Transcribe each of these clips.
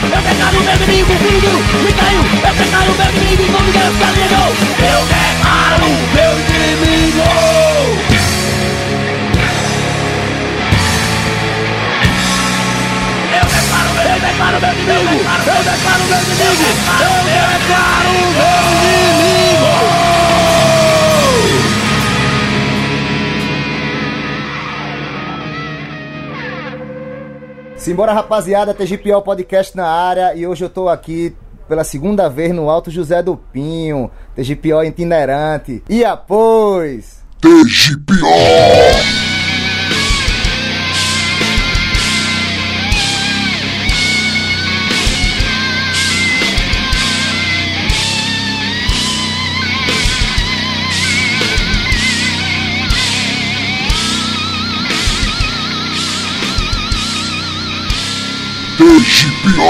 Eu declaro meu inimigo, tudo me caiu. Eu declaro meu inimigo, como Deus está ligou Eu declaro meu inimigo. Eu declaro meu inimigo, eu declaro meu inimigo. Eu declaro meu inimigo Simbora, rapaziada, TGPO Podcast na área e hoje eu tô aqui pela segunda vez no Alto José do Pinho, TGPO itinerante. E após... TGPO! TGPO!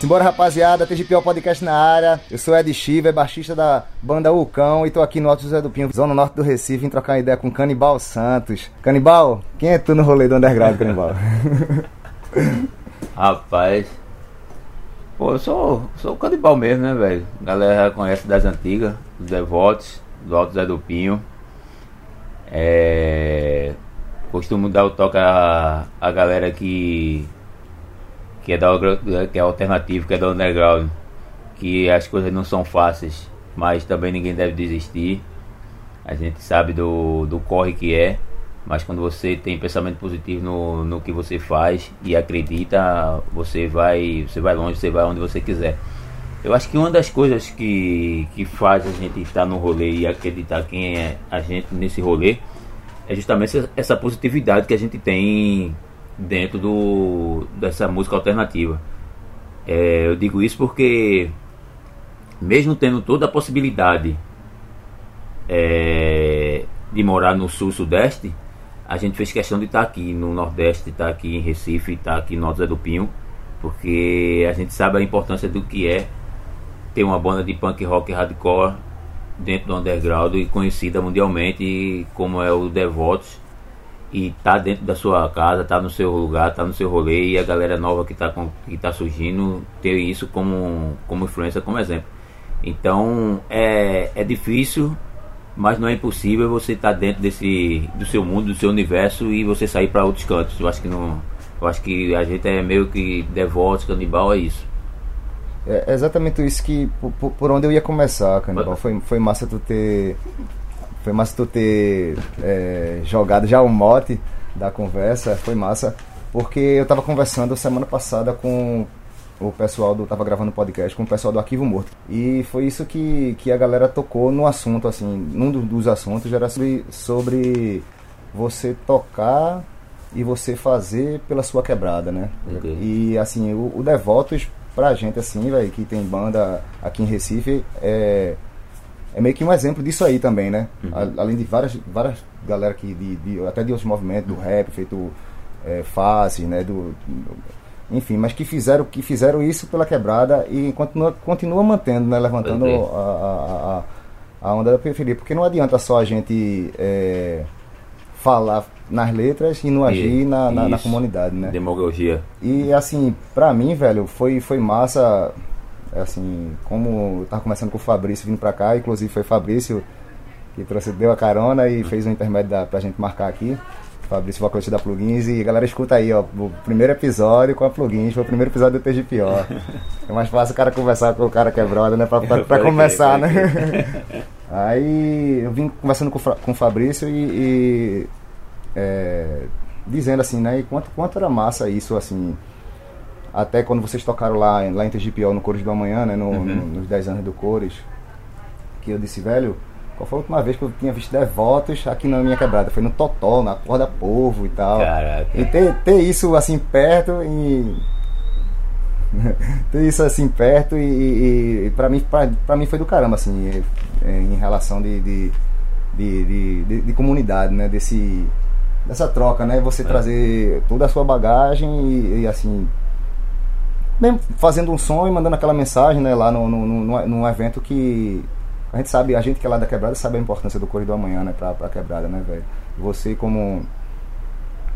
Simbora, rapaziada, TGPO Podcast na área. Eu sou Ed Chiver, baixista da banda Ucão e tô aqui no Alto José do Pinho, zona norte do Recife, vim trocar ideia com Canibal Santos. Canibal, quem é tu no rolê do underground, Canibal? Rapaz. Pô, eu sou, sou canibal mesmo, né, velho? Galera conhece das antigas, dos devotos, do Alto Zé do Pinho. É. Costumo dar o toque a, a galera que. que é da que é alternativo, que é da underground. Que as coisas não são fáceis, mas também ninguém deve desistir. A gente sabe do, do corre que é. Mas quando você tem pensamento positivo no, no que você faz e acredita, você vai, você vai longe, você vai onde você quiser. Eu acho que uma das coisas que, que faz a gente estar no rolê e acreditar quem é a gente nesse rolê é justamente essa, positividade que a gente tem dentro do, dessa música alternativa. É, eu digo isso porque, mesmo tendo toda a possibilidade é, de morar no sul-sudeste, a gente fez questão de estar aqui no Nordeste, estar aqui em Recife, estar aqui no Alto Zé do Pinho, porque a gente sabe a importância do que é ter uma banda de punk rock hardcore dentro do underground e conhecida mundialmente como é o Devotos e tá dentro da sua casa, tá no seu lugar, tá no seu rolê e a galera nova que tá, com, que tá surgindo ter isso como, como influência, como exemplo. Então é, é difícil mas não é impossível você estar tá dentro desse do seu mundo, do seu universo e você sair para outros cantos. Eu acho que não, eu acho que a gente é meio que devoto, canibal é isso. É exatamente isso que por, por onde eu ia começar, canibal. Foi, foi massa tu ter foi massa tu ter é, jogado já o mote da conversa, foi massa porque eu estava conversando semana passada com o pessoal do tava gravando podcast com o pessoal do Arquivo Morto. E foi isso que, que a galera tocou no assunto assim, num dos assuntos era sobre, sobre você tocar e você fazer pela sua quebrada, né? Okay. E assim, o, o Devotos pra gente assim, velho, que tem banda aqui em Recife, é é meio que um exemplo disso aí também, né? Uhum. Além de várias, várias galera que de, de, até de outros movimentos do rap, feito é, fácil, né? Do, enfim, mas que fizeram, que fizeram isso pela quebrada e continua, continua mantendo, né, levantando a, a, a, onda da periferia, porque não adianta só a gente é, falar nas letras e não agir e, na, na, na, comunidade, né? Demagogia. E assim, pra mim, velho, foi, foi massa, assim, como eu tava conversando com o Fabrício vindo pra cá, inclusive foi Fabrício que trouxe, deu a carona e fez um intermédio da, pra gente marcar aqui. Fabrício Vocalista da Plugins. E galera, escuta aí, ó, o primeiro episódio com a Plugins, foi o primeiro episódio do TGPO. É mais fácil o cara conversar com o cara que é né? Pra, pra, pra começar, né? aí eu vim conversando com, com o Fabrício e, e é, dizendo assim, né? E quanto, quanto era massa isso, assim. Até quando vocês tocaram lá, lá em TGPO no Cores do Amanhã, né? No, uhum. no, nos 10 anos do Cores. Que eu disse, velho qual foi a última vez que eu tinha visto devotos aqui na minha quebrada? Foi no Totó, na Corda Povo e tal. Caraca. E ter, ter isso assim perto e. ter isso assim perto e, e, e pra, mim, pra, pra, mim foi do caramba, assim, em relação de, de, de, de, de comunidade, né? Desse, dessa troca, né? Você é. trazer toda a sua bagagem e, e, assim. Mesmo fazendo um som e mandando aquela mensagem, né? Lá no, no, no, num evento que A gente sabe, a gente que é lá da quebrada sabe a importância do Correio do Amanhã, né, pra, pra quebrada, né, velho? Você como.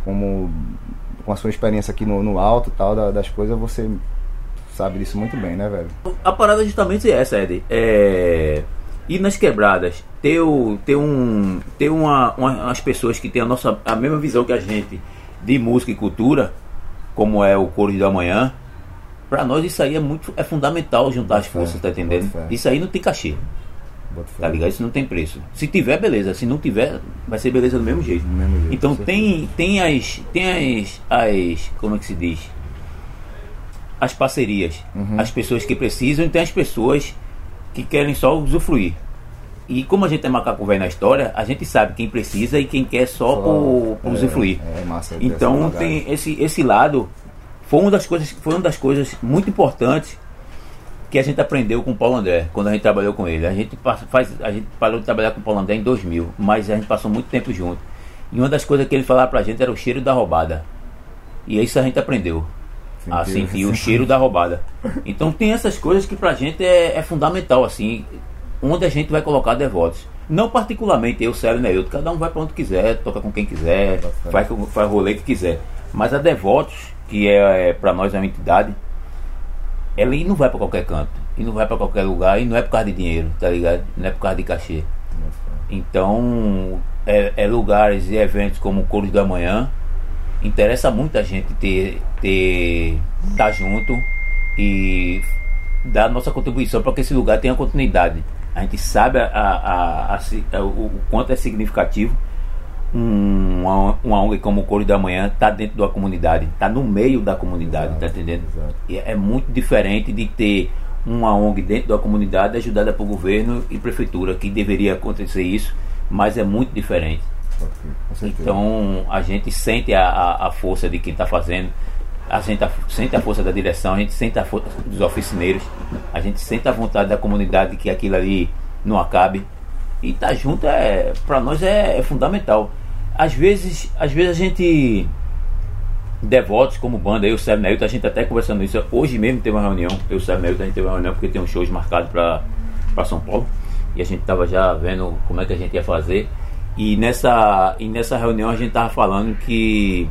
como. com a sua experiência aqui no, no alto tal da- das coisas, você sabe disso muito bem, né, velho? A parada é justamente essa, Ed. É. Ir nas quebradas, ter, o- ter, um, ter uma, uma- umas pessoas que têm a, nossa, a mesma visão que a gente de música e cultura, como é o Coro da Manhã, pra nós isso aí é muito é fundamental juntar as forças, tá entendendo? Isso aí não tem cachê. Tá ligado? Isso não tem preço. Se tiver, beleza. Se não tiver, vai ser beleza do mesmo jeito. Do mesmo jeito, Então tem, tem as. Tem as, as. Como é que se diz? As parcerias. Uhum. As pessoas que precisam e tem as pessoas que querem só usufruir. E como a gente é macaco velho na história, a gente sabe quem precisa e quem quer só, Só, por, por é, usufruir. é massa então tem esse, esse lado. Foi uma das coisas, foi uma das coisas muito importantes que a gente aprendeu com o Paulo André quando a gente trabalhou com ele. A gente faz, a gente parou de trabalhar com o Paulo André em 2000, mas a gente passou muito tempo junto. E uma das coisas que ele falava pra gente era o cheiro da roubada. E isso a gente aprendeu a Sentiu. sentir o cheiro da roubada. Então tem essas coisas que pra gente é, é fundamental assim, onde a gente vai colocar devotos. Não particularmente eu, Célio e Neilton, cada um vai pra onde quiser, toca com quem quiser, faz, faz rolê que quiser. Mas a Devotos, que é, é para nós é uma entidade, ela não vai pra qualquer canto, e não vai pra qualquer lugar, e não é por causa de dinheiro, tá ligado? Não é por causa de cachê. Então, é, é lugares e eventos como o Coro da Manhã, interessa muito a gente ter, ter tá junto e dar nossa contribuição para que esse lugar tenha continuidade. A gente sabe a, a- a- a- o quanto é significativo um- uma, uma ONG como o Coro da Manhã tá dentro da comunidade, tá no meio da comunidade, tá entendendo? exato. E é muito diferente de ter uma ONG dentro da comunidade ajudada por governo e prefeitura, que deveria acontecer isso, mas é muito diferente. Então a gente sente a, a, a força de quem está fazendo, a gente a- sente a força da direção, a gente sente a força dos oficineiros, a gente sente a vontade da comunidade que aquilo ali não acabe. E estar junto é para nós é, é fundamental. Às vezes, às vezes a gente devotos como banda, eu e o Sérgio Neilton, a gente até conversando isso. Hoje mesmo teve uma reunião, eu e o Sérgio Neilton, a gente teve uma reunião porque tem uns shows marcados para São Paulo. E a gente tava já vendo como é que a gente ia fazer. E nessa, e nessa reunião a gente tava falando que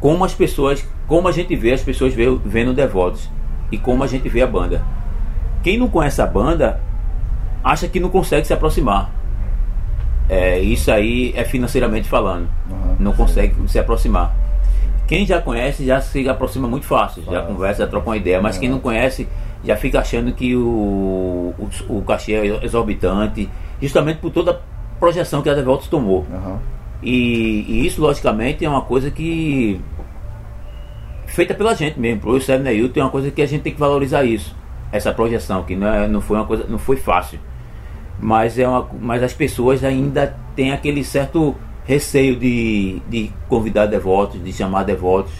como as pessoas, como a gente vê as pessoas vendo devotos e como a gente vê a banda. Quem não conhece a banda acha que não consegue se aproximar. É, isso aí é financeiramente falando. Uhum. Não consegue se aproximar. Quem já conhece já se aproxima muito fácil, já conversa, já troca uma ideia. Mas quem não conhece já fica achando que o, o, o cachê é exorbitante, justamente por toda a projeção que a Devotos tomou. Aham. E, e isso, logicamente, é uma coisa que. feita pela gente mesmo. Pro Sérgio Neilton é uma coisa que a gente tem que valorizar isso. Essa projeção, que não, é, não foi uma coisa. não foi fácil. Mas, é uma, mas as pessoas ainda têm aquele certo receio de, de convidar devotos, de chamar devotos,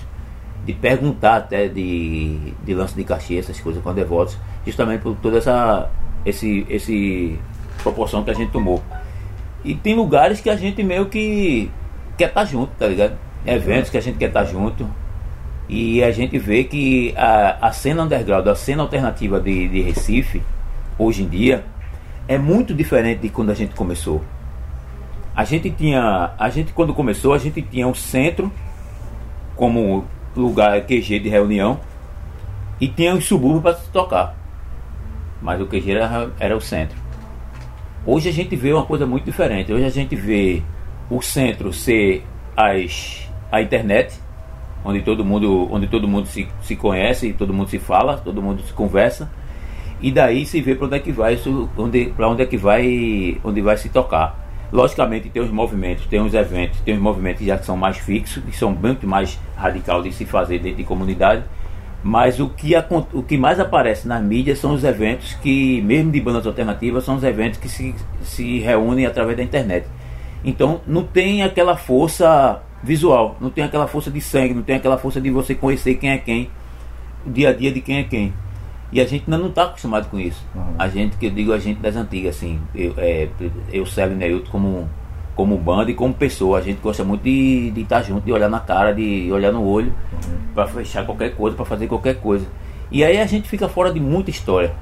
de perguntar até de, de lance de cachê, essas coisas com devotos, justamente por toda essa esse, esse proporção que a gente tomou. E tem lugares que a gente meio que quer estar junto, tá ligado? Eventos que a gente quer estar junto. E a gente vê que a, a cena underground, a cena alternativa de, de Recife, hoje em dia, é muito diferente de quando a gente começou. A gente tinha. A gente quando começou, a gente tinha um centro como lugar QG de reunião e tinha os subúrbios para se tocar. Mas o QG era, era o centro. Hoje a gente vê uma coisa muito diferente. Hoje a gente vê o centro ser as, a internet, onde todo mundo, onde todo mundo se, se conhece, todo mundo se fala, todo mundo se conversa. E daí se vê para onde é que vai onde, para onde é que vai, onde vai se tocar. Logicamente tem os movimentos, tem os eventos, tem os movimentos já que são mais fixos, que são muito mais radical de se fazer dentro de comunidade. Mas o que, acon- o que mais aparece nas mídias são os eventos que, mesmo de bandas alternativas, são os eventos que se, se reúnem através da internet. Então não tem aquela força visual, não tem aquela força de sangue, não tem aquela força de você conhecer quem é quem, o dia a dia de quem é quem. E a gente ainda não está acostumado com isso. Uhum. A gente, que eu digo a gente das antigas, assim, eu, é, eu Célio e Neilton como, como banda e como pessoa, a gente gosta muito de estar junto, de olhar na cara, de olhar no olho, para fechar qualquer coisa, para fazer qualquer coisa. E aí a gente fica fora de muita história.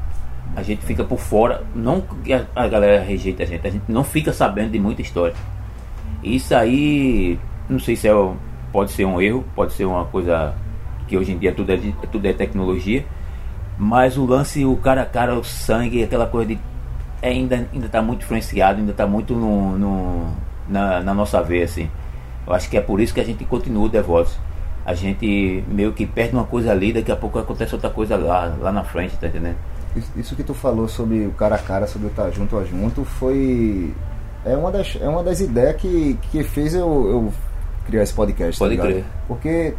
A gente fica por fora, não que a, a galera rejeita a gente, a gente não fica sabendo de muita história. Isso aí, não sei se é, pode ser um erro, pode ser uma coisa que hoje em dia tudo é, de- tudo é tecnologia, mas o lance, o cara a cara, o sangue, aquela coisa de. é, ainda ainda está muito influenciado, ainda está muito no, no- na, na nossa veia, assim. Eu acho que é por isso que a gente continua o Devotos. A gente meio que perde uma coisa ali, daqui a pouco acontece outra coisa lá, lá na frente, tá entendendo? Isso- que tu falou sobre o cara a cara, sobre o estar junto a junto, foi. É uma das, é uma das ideias que, que fez eu, eu criar esse podcast. Pode tá crer. Porque.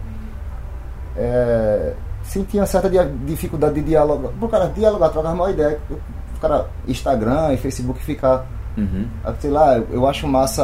É, sentia uma certa dificuldade de dialogar. Pro cara dialogar, trocar uma ideia. O cara, Instagram e Facebook ficar. Uhum. Ah, Sei lá, eu acho massa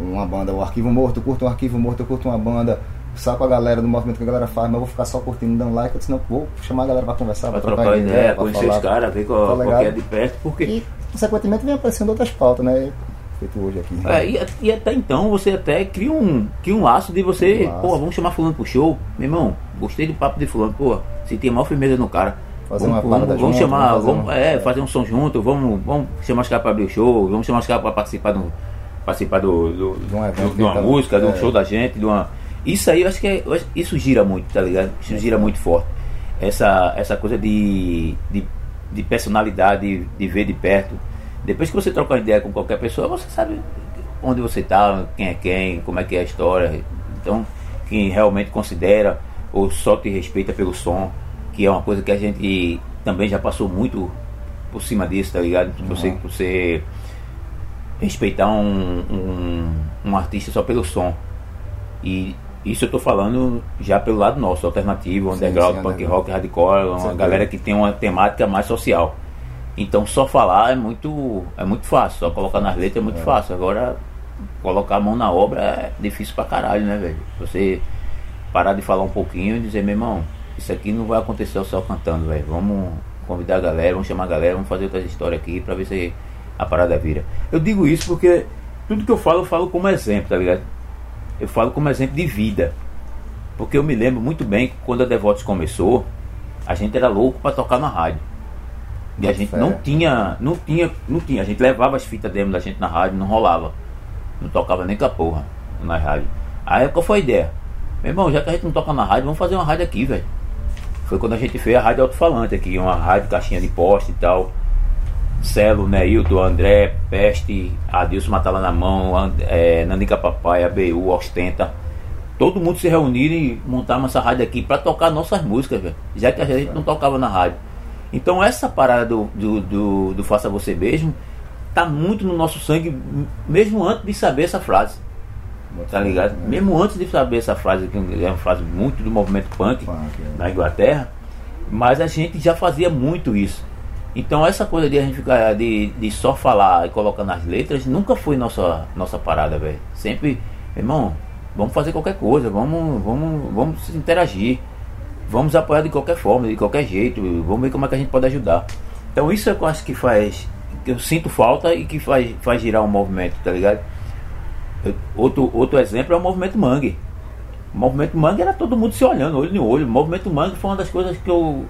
uma banda, o Arquivo Morto, eu curto um Arquivo Morto, eu curto uma banda, saco a galera do movimento que a galera faz, mas eu vou ficar só curtindo, dando like, eu disse, não, vou chamar a galera pra conversar, Pra pra trocar ideia, pra conhecer falar. os caras, ver qual, Tá qual é de perto, porque. E, consequentemente, vem aparecendo outras pautas, né? Feito hoje aqui. É, e, e até então você até cria um, cria um laço de você, Um pô, vamos chamar fulano pro show. Meu irmão, gostei do papo de fulano, pô, senti a maior firmeza no cara. Fazer vamos, uma vamos, vamos junto, chamar, vamos fazer vamos, um- é, fazer um som junto, vamos, vamos chamar os caras pra abrir o show, vamos chamar os caras pra participar do. Participar do, do, De um evento do- de uma tá- música, de um é. show da gente, de uma. Isso aí eu acho que é- acho- isso gira muito, tá ligado? Isso gira muito forte. Essa, essa coisa de, de, de personalidade, de, de ver de perto. Depois que você troca uma ideia com qualquer pessoa, você sabe onde você tá, quem é quem, como é que é a história. Então, quem realmente considera ou só te respeita pelo som, que é uma coisa que a gente também já passou muito por cima disso, tá ligado? Você, você respeitar um, um, um artista só pelo som. E isso eu tô falando já pelo lado nosso, alternativo, Sim, underground, sim, punk underground. rock, hardcore, uma galera que tem uma temática mais social. Então só falar é muito é muito fácil, só colocar nas letras é muito fácil. Agora colocar a mão na obra é difícil pra caralho, né, velho? Você parar de falar um pouquinho e dizer, meu irmão, isso aqui não vai acontecer só cantando, velho. Vamos convidar a galera, vamos chamar a galera, vamos fazer outras histórias aqui pra ver se a parada vira. Eu digo isso porque tudo que eu falo, eu falo como exemplo, tá ligado? Eu falo como exemplo de vida. Porque eu me lembro muito bem que quando a Devotos começou, a gente era louco pra tocar na rádio. E a gente Fé. não tinha, não tinha, não tinha. A gente levava as fitas demo da gente na rádio, não rolava. Não tocava nem com a porra na rádio. Aí qual foi a ideia? Meu irmão, já que a gente não toca na rádio, vamos fazer uma rádio aqui, velho. Foi quando a gente fez a rádio alto-falante aqui, uma rádio caixinha de poste e tal. Celo, Neilton, André, Peste, Adilson Matala na mão, And- é, Nanica Papai, ABU, Ostenta. Todo mundo se reunir e montar essa rádio aqui pra tocar nossas músicas, velho. Já que a gente não tocava na rádio. Então essa parada do, do, do, do Faça Você Mesmo tá muito no nosso sangue, mesmo antes de saber essa frase. Tá ligado? Mesmo antes de saber essa frase, que é uma frase muito do movimento punk Punk, é. na Inglaterra, mas a gente já fazia muito isso. Então essa coisa de a gente ficar de, de só falar e colocar nas letras nunca foi nossa, nossa parada, velho. Sempre, irmão, vamos fazer qualquer coisa, vamos, vamos, vamos interagir, vamos apoiar de qualquer forma, de qualquer jeito, vamos ver como é que a gente pode ajudar. Então isso é que eu acho que faz, que eu sinto falta e que faz, faz girar um movimento, tá ligado? Eu- Outro, outro exemplo é o movimento Mangue. O movimento Mangue era todo mundo se olhando, olho no olho. O movimento Mangue foi uma das coisas que eu,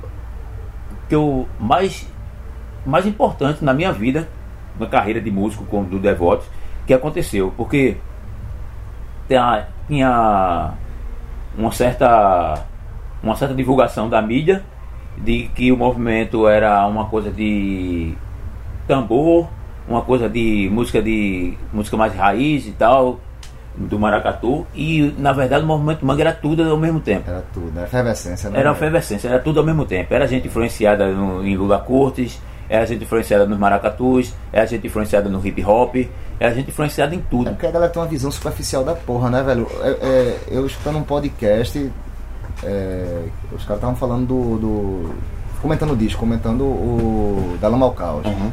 que eu mais, mais importante na minha vida, na carreira de músico como do Devotos, que aconteceu. Porque tinha uma certa uma certa divulgação da mídia de que o movimento era uma coisa de tambor, uma coisa de música de música mais raiz e tal, do maracatu, e na verdade o movimento manga era tudo ao mesmo tempo. Era tudo, era efervescência, né? Era efervescência, era tudo ao mesmo tempo. Era gente influenciada no, em Lula Cortes, era gente influenciada nos maracatus, era gente influenciada no hip hop, era gente influenciada em É tudo. porque a galera tem uma visão superficial da porra, né, velho? É, é, eu escutando um podcast, é, os caras estavam falando do, do- comentando o disco, comentando o Dalama ao Caos. Uhum.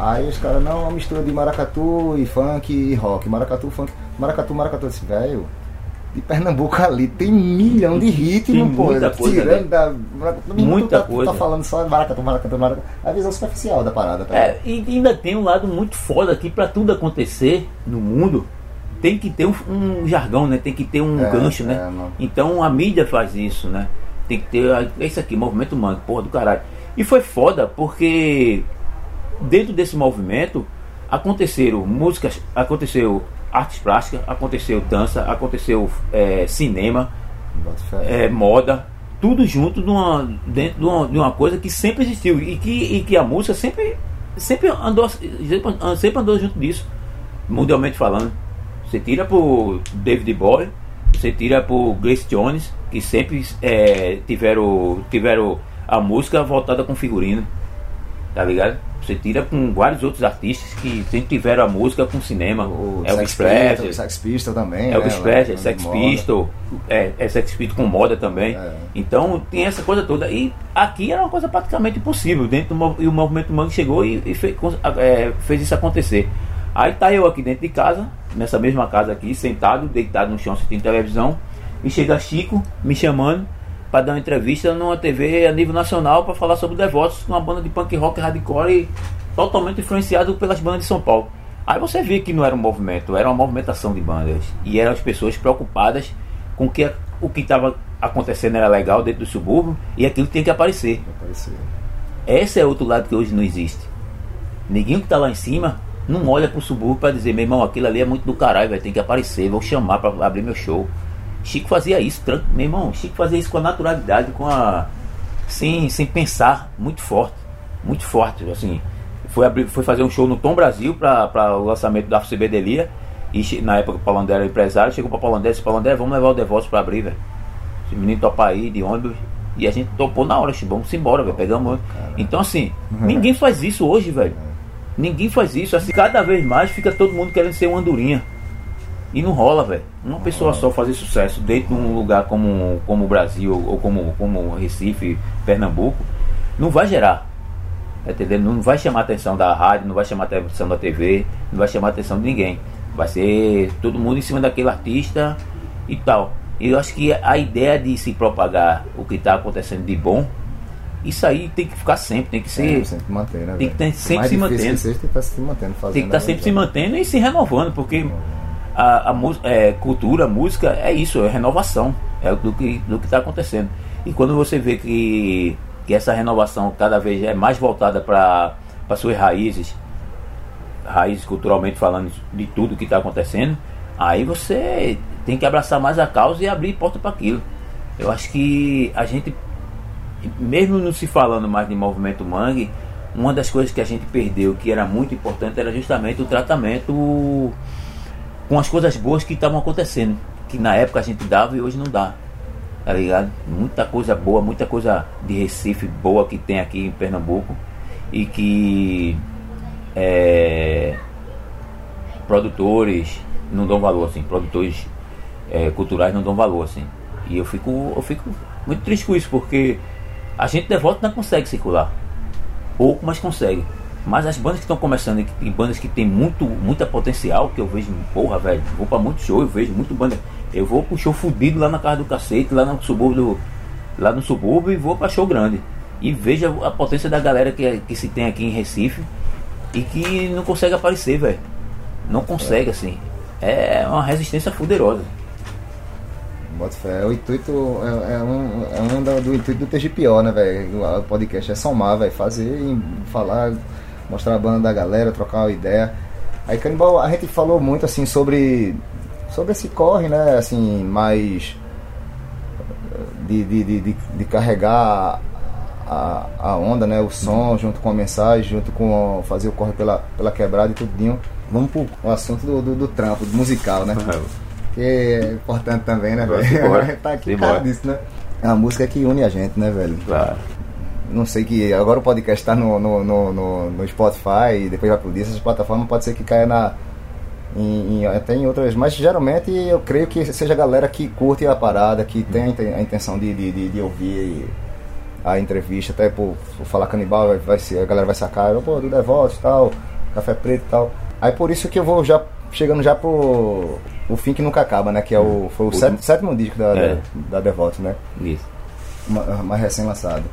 Aí os caras, não, é uma mistura de maracatu e funk e rock. Maracatu, funk. Maracatu, maracatu. Eu disse, velho, de Pernambuco ali tem milhão de ritmo, Tem pô. muita coisa, tirando né? da. Muita tá, tu coisa. tá falando só maracatu, maracatu, maracatu. A visão superficial da parada, tá? É, e ainda tem um lado muito foda aqui para tudo acontecer no mundo. Tem que ter um, um jargão, né? Tem que ter um É, gancho, né? é, então a mídia faz isso, né? tem que ter. É isso aqui, movimento mangue, porra do caralho. E foi foda porque dentro desse movimento aconteceram músicas, aconteceu artes plásticas, aconteceu dança, aconteceu é, cinema, é, moda, tudo junto de uma, dentro de uma, de uma coisa que sempre existiu e que, e que a música sempre, sempre, andou, sempre andou junto disso, mundialmente falando. Você tira por David Bowie, você tira por Grace Jones, que sempre é, tiveram, tiveram a música voltada com figurino, tá ligado? Você tira com vários outros artistas que sempre tiveram a música com cinema. O Elvis Presley, o Sex Pistols também. Elvis né, Presley, Sex. Pistol, é, é Sex Pistol com moda também. É. Então tem essa coisa toda. E aqui era uma coisa praticamente impossível. Dentro do, e o movimento Mangue chegou e, e fez, é, fez isso acontecer. Aí tá eu aqui dentro de casa, nessa mesma casa aqui, sentado, deitado no chão assistindo televisão. E chega Chico me chamando para dar uma entrevista numa TV a nível nacional para falar sobre Devotos, uma banda de punk rock hardcore totalmente influenciado pelas bandas de São Paulo. Aí você vê que não era um movimento, era uma movimentação de bandas. E eram as pessoas preocupadas com que o que estava acontecendo era legal dentro do subúrbio e aquilo tinha que aparecer. Apareceu. Esse é outro lado que hoje não existe. Ninguém que tá lá em cima não olha pro subúrbio para dizer, meu irmão, aquilo ali é muito do caralho, vai ter que aparecer, vou chamar para abrir meu show. Chico fazia isso, tran- meu irmão, Chico fazia isso com a naturalidade, com a sem, sem pensar, muito forte, muito forte, assim. Foi, abrir, foi fazer um show no Tom Brasil para o lançamento da FCB Delia. E na época o Paulo André era empresário, chegou para Paulo André e disse, Paulo André, vamos levar o Devotos para abrir, velho. Esse menino topa aí de ônibus. E a gente topou na hora, vamos embora, velho. Pegamos. Então assim, ninguém faz isso hoje, velho. Ninguém faz isso. Assim, cada vez mais fica todo mundo querendo ser uma andorinha. E não rola, velho. Uma pessoa só fazer sucesso dentro de um lugar como, como o Brasil ou como, como Recife, Pernambuco, não vai gerar. Tá entendendo? Não vai chamar a atenção da rádio, não vai chamar a atenção da TV, não vai chamar a atenção de ninguém. Vai ser todo mundo em cima daquele artista e tal. Eu acho que a ideia de se propagar o que está acontecendo de bom, isso aí tem que ficar sempre, tem que ser. Sempre, sempre manter, né? tem que sempre se mantendo. seja, tem que estar se mantendo, fazendo. Tem que estar né, sempre se mantendo e se renovando, porque a, a é, cultura, música é isso, é renovação, é do que do que está acontecendo. E quando você vê que, que essa renovação cada vez é mais voltada para suas raízes, raízes culturalmente falando de tudo que está acontecendo, aí você tem que abraçar mais a causa e abrir porta para aquilo. Eu acho que a gente mesmo não se falando mais de movimento mangue, uma das coisas que a gente perdeu, que era muito importante, era justamente o tratamento com as coisas boas que estavam acontecendo. Que na época a gente dava e hoje não dá. Tá ligado? Muita coisa boa, muita coisa de Recife boa que tem aqui em Pernambuco. E que é, produtores não dão valor, assim, produtores é, culturais não dão valor, assim. E eu fico, eu fico muito triste com isso, porque a gente devoto não consegue circular. Pouco, mas consegue. Mas as bandas que estão começando e, que- bandas que tem muito, muita potencial, que eu vejo, porra, velho, vou pra muito show, eu vejo muito banda. Eu vou pro show fudido lá na casa do cacete, lá no subúrbio, do- lá no subúrbio e vou pra show grande. E veja a potência da galera que, que se tem aqui em Recife e que não consegue aparecer, velho. Não consegue, assim. É uma resistência fuderosa. Bota fé. O intuito é, é um, é um da- do intuito do TGPO, né, velho? O podcast é somar, velho. Fazer, falar, mostrar a banda da galera, trocar uma ideia. Aí, Canibal, a gente falou muito, assim, sobre, sobre esse corre, né, assim, mais de, de, de, de, de carregar a, a onda, né, o som, junto com a mensagem, junto com fazer o corre pela, pela quebrada e tudinho. Vamos pro assunto do, do, do trampo, do musical, né? Que é importante também, né, velho? bora. A gente tá aqui por causa disso, né? É uma música que une a gente, né, velho? Claro. Não sei que agora o podcast tá no, no, no, no, Spotify e depois vai pro Disney, essas plataformas pode ser que caia na. Em, em- até em outras, mas geralmente eu creio que seja a galera que curte a parada, que tem a intenção de, de, de, de ouvir a entrevista, até por, por falar canibal, vai, vai ser, a galera vai sacar, pô, do Devoto e tal, Café Preto e tal. Aí por isso que eu vou já chegando já pro o fim que nunca acaba, né? Que é o, foi o Último. sétimo, sétimo disco da, É. da, da Devoto, né? Isso. Ma- mais recém-lançado.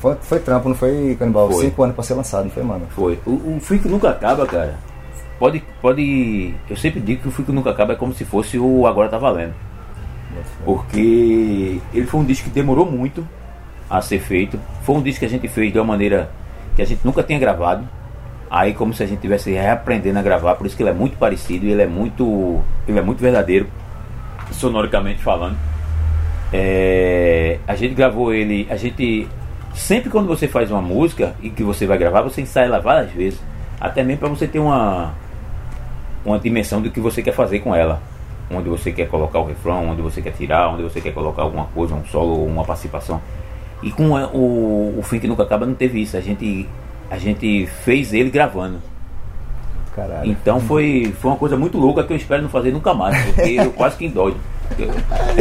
Foi, foi trampo, não foi, Canibal? Foi. Cinco anos pra ser lançado, não foi, mano? Foi. O, o Fico Nunca Acaba, cara. Pode, pode. Eu sempre digo que o Fico Nunca Acaba é como se fosse o Agora Tá Valendo. Porque ele foi um disco que demorou muito a ser feito. Foi um disco que a gente fez de uma maneira que a gente nunca tinha gravado. Aí como se a gente tivesse reaprendendo a gravar, por isso que ele é muito parecido, ele é muito. ele é muito verdadeiro, sonoricamente falando. É, a gente gravou ele, a gente. Sempre quando você faz uma música e que você vai gravar, você ensaia ela várias vezes. Até mesmo para você ter uma, uma dimensão do que você quer fazer com ela. Onde você quer colocar o refrão, onde você quer tirar, onde você quer colocar alguma coisa, um solo, uma participação. E com o, o Fim que Nunca Acaba não teve isso. A gente, a gente fez ele gravando. Caralho. Então foi, foi uma coisa muito louca que eu espero não fazer nunca mais, porque eu quase que endoido. Eu,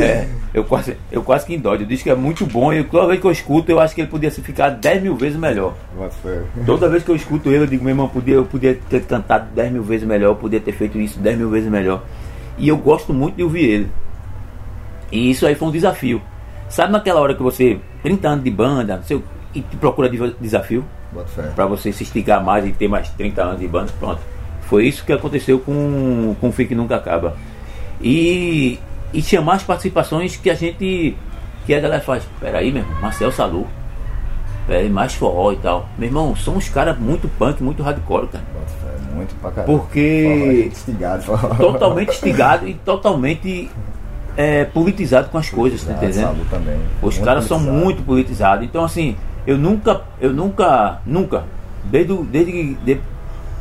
é, eu quase, eu quase que endoido. Diz que é muito bom e toda vez que eu escuto, eu acho que ele podia ficar 10 mil vezes melhor. Toda vez que eu escuto ele, eu digo, meu irmão, podia, eu podia ter cantado 10 mil vezes melhor, eu podia ter feito isso 10 mil vezes melhor. E eu gosto muito de ouvir ele. E isso aí foi um desafio. Sabe naquela hora que você, 30 anos de banda, sei, e te procura de- desafio? Para você se esticar mais e ter mais 30 anos de banda, pronto. Foi isso que aconteceu com, com o Fique Nunca Acaba. E, e chamar as participações que a gente. que a galera faz. Peraí, meu irmão, Marcel Salu. Peraí, mais forró e tal. Meu irmão, são uns caras muito punk, muito hardcore, cara. Muito pra caralho. Porque- Instigado, forró. Totalmente instigado e totalmente é, politizado com as coisas, tá entendendo? Os caras são muito politizados. Então, assim, eu nunca, eu nunca, nunca, desde, desde que de,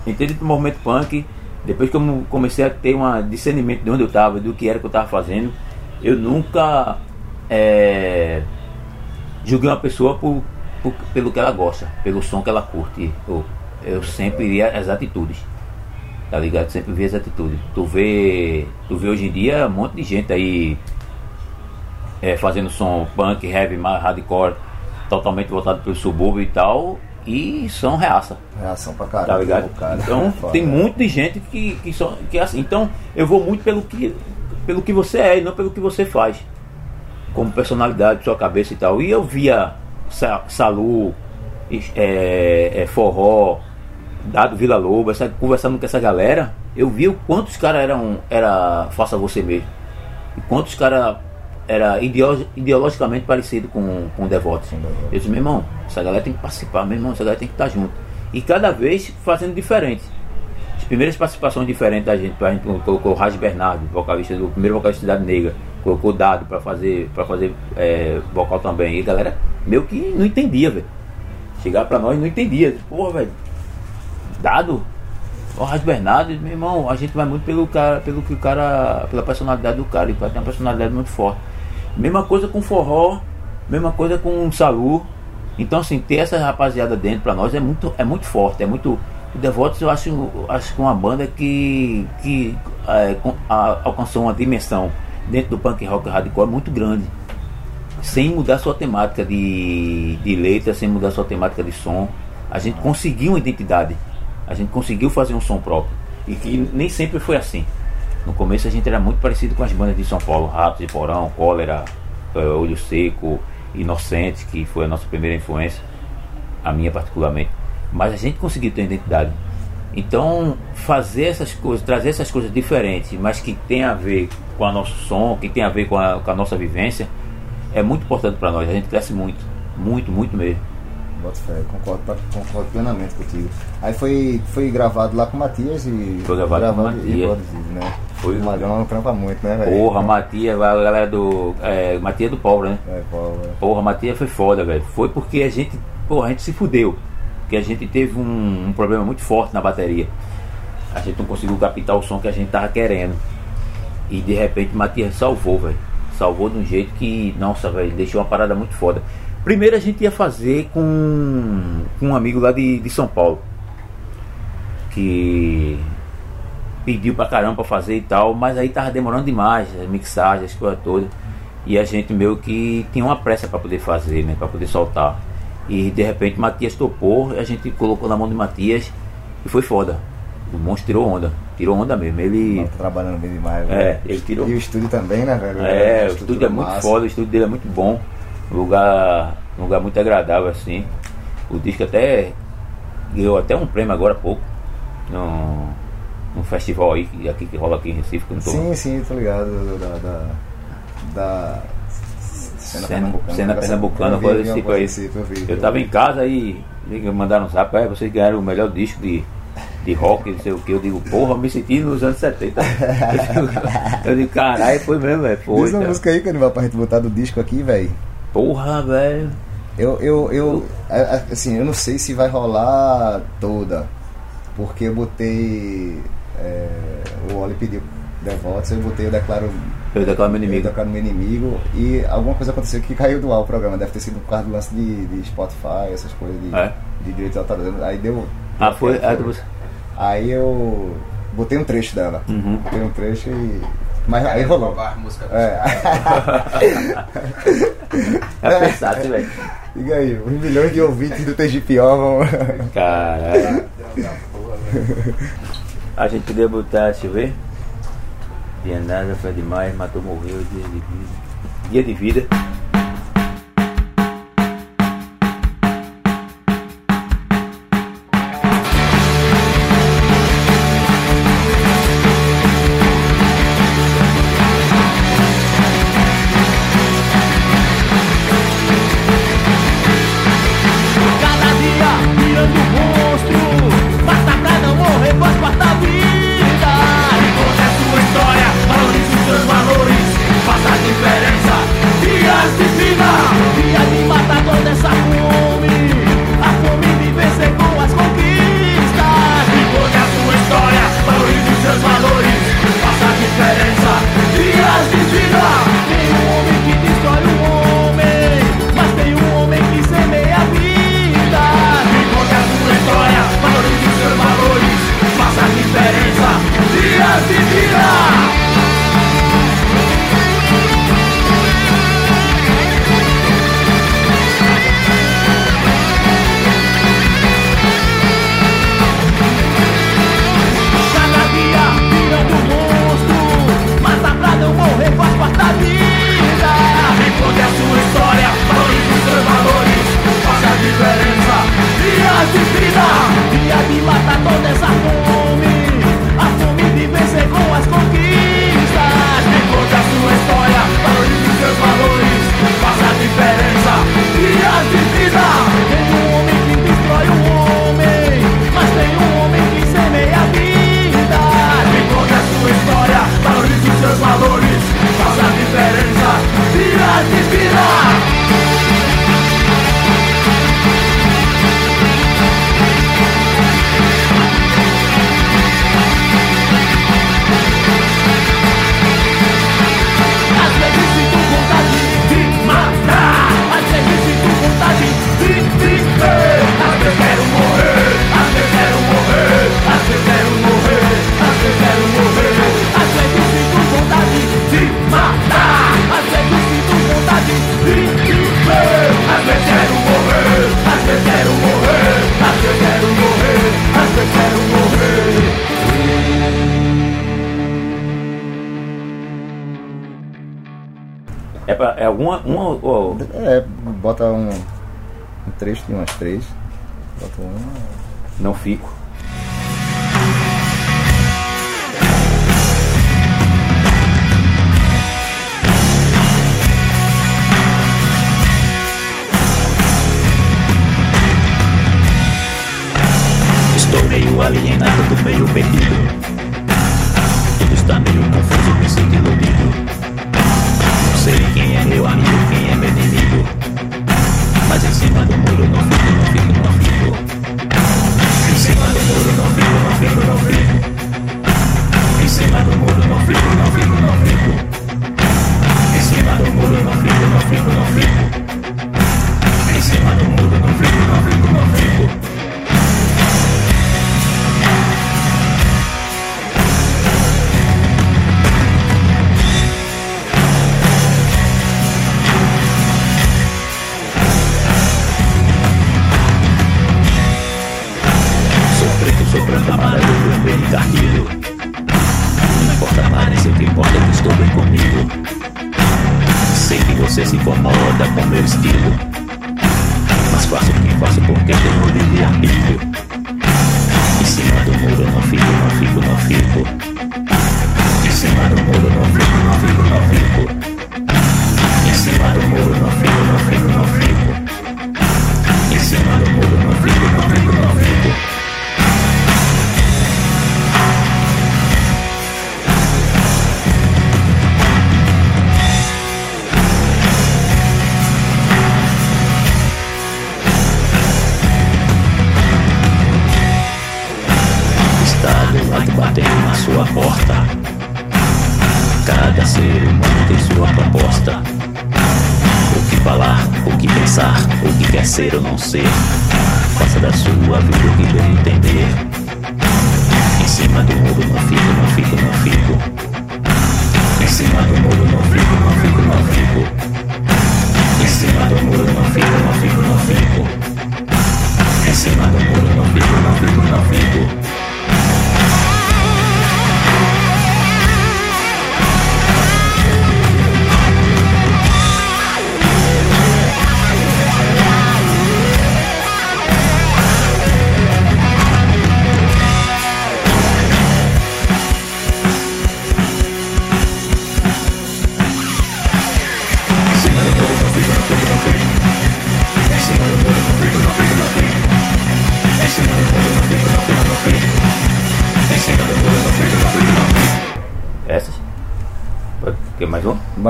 entrei no movimento punk, depois que eu comecei a ter um discernimento de onde eu estava, do que era que eu estava fazendo, eu nunca é, julguei uma pessoa por, por- pelo que ela gosta, pelo som que ela curte. Eu, eu sempre iria às atitudes. Tá ligado? Sempre vi as atitudes. Tu vê, tu vê hoje em dia um monte de gente aí é, fazendo som punk, heavy, hardcore, totalmente voltado pelo subúrbio e tal, e são reaça, Reação pra tá caralho. ligado? cara. Então Foda. tem muito de gente que, que, são, que é assim. Então eu vou muito pelo que, pelo que você é e não pelo que você faz, como personalidade, sua cabeça e tal. E eu via Sa- Salu, é, é, Forró, Dado Vila Lobo, essa, conversando com essa galera, eu vi o quantos caras eram era faça você mesmo. E quantos caras era ideo- ideologicamente parecido com, com o Devoto. Com o Devoto. Eu disse, meu irmão, essa galera tem que participar, meu irmão, essa galera tem que estar junto. E cada vez fazendo diferente. As primeiras participações diferentes da gente, a gente colocou o Raj Bernardo, vocalista do primeiro vocalista da Negra, colocou Dado para fazer, pra fazer é, vocal também. E a galera meio que não entendia, velho. Chegar pra nós não entendia. Porra, velho, Dado? O Raj Bernardo, meu irmão, a gente vai muito pelo cara, pelo que o cara, pela personalidade do cara, e tem uma personalidade muito forte. Mesma coisa com forró, mesma coisa com Salu. Então assim, ter essa rapaziada dentro pra nós é muito, é muito forte, é muito. O Devotos eu acho, acho que uma banda que, que é, a- alcançou uma dimensão dentro do punk rock hardcore muito grande. Sem mudar sua temática de, de letra, sem mudar sua temática de som. A gente conseguiu uma identidade. A gente conseguiu fazer um som próprio. E que nem sempre foi assim. No começo a gente era muito parecido com as bandas de São Paulo, Ratos de Porão, Cólera, eh, Olho Seco, Inocente, que foi a nossa primeira influência, a minha particularmente. Mas a gente conseguiu ter identidade. Então, fazer essas coisas, trazer essas coisas diferentes, mas que tem a ver com o nosso som, que tem a ver com a, com a nossa vivência, é muito importante para nós. A gente cresce muito, muito, muito mesmo. Bota fé, concordo, concordo plenamente contigo. Aí foi, foi gravado lá com o Matias e. Foi gravado com o Matias. produzido, né? Foi. O Magrão não trampa muito, né, velho? Porra, Matias, a galera do. É, Matias do Pobre, né? É, é. Porra, Matias foi foda, velho. Foi porque a gente, porra, a gente se fudeu. Porque a gente teve um, um problema muito forte na bateria. A gente não conseguiu captar o som que a gente tava querendo. E de repente Matias salvou, velho. Salvou de um jeito que, nossa, velho, deixou uma parada muito foda. Primeiro a gente ia fazer com, com um amigo lá de, de São Paulo. Que pediu pra caramba pra fazer e tal, mas aí tava demorando demais, as mixagens, as coisas todas. E a gente meio que tinha uma pressa pra poder fazer, né? Pra poder soltar. E de repente Matias topou, a gente colocou na mão de Matias e foi foda. O monstro tirou onda. Tirou onda mesmo. Ele. Tá trabalhando bem demais, É, velho. ele tirou. E o estúdio também, né, velho? É, A o estúdio estrutura é muito massa. foda, o estúdio dele é muito bom. Lugar, lugar muito agradável assim. O disco até ganhou até um prêmio agora há pouco. Num, num festival aí que, aqui, que rola aqui em Recife, que eu não tô. Sim, sim, tô ligado. Da, da, da Cena, pernambucana. cena eu coisa desse tipo aí. eu. Eu tava em casa e mandaram um zap, "É, vocês ganharam o melhor disco de, de rock, não sei o que. Eu digo, porra, me senti nos anos 70. Eu digo, eu digo caralho, foi mesmo, velho. Foi. Diz uma música aí, Canibal, pra gente botar do disco aqui, velho. Porra, velho. Eu, eu, eu, assim, eu não sei se vai rolar toda, porque eu botei, é, o Oli pediu Devotos, eu botei Eu Declaro, Eu declaro meu eu inimigo. declaro meu inimigo, e alguma coisa aconteceu que caiu do ar o programa, deve ter sido por causa do lance de, de Spotify, essas coisas de, É? de direitos autorais, aí deu... Ah, foi. deu- Ah, tu- Aí eu botei um trecho dela, Uhum. botei um trecho e... Mas aí rolou. Roubar a música do É. É pensado, velho. Diga aí, os milhões de ouvintes do TGPO vão. Caralho. A gente podia botar, deixa eu ver. Dia nada, foi demais, matou, morreu, dia de vida. Dia de vida.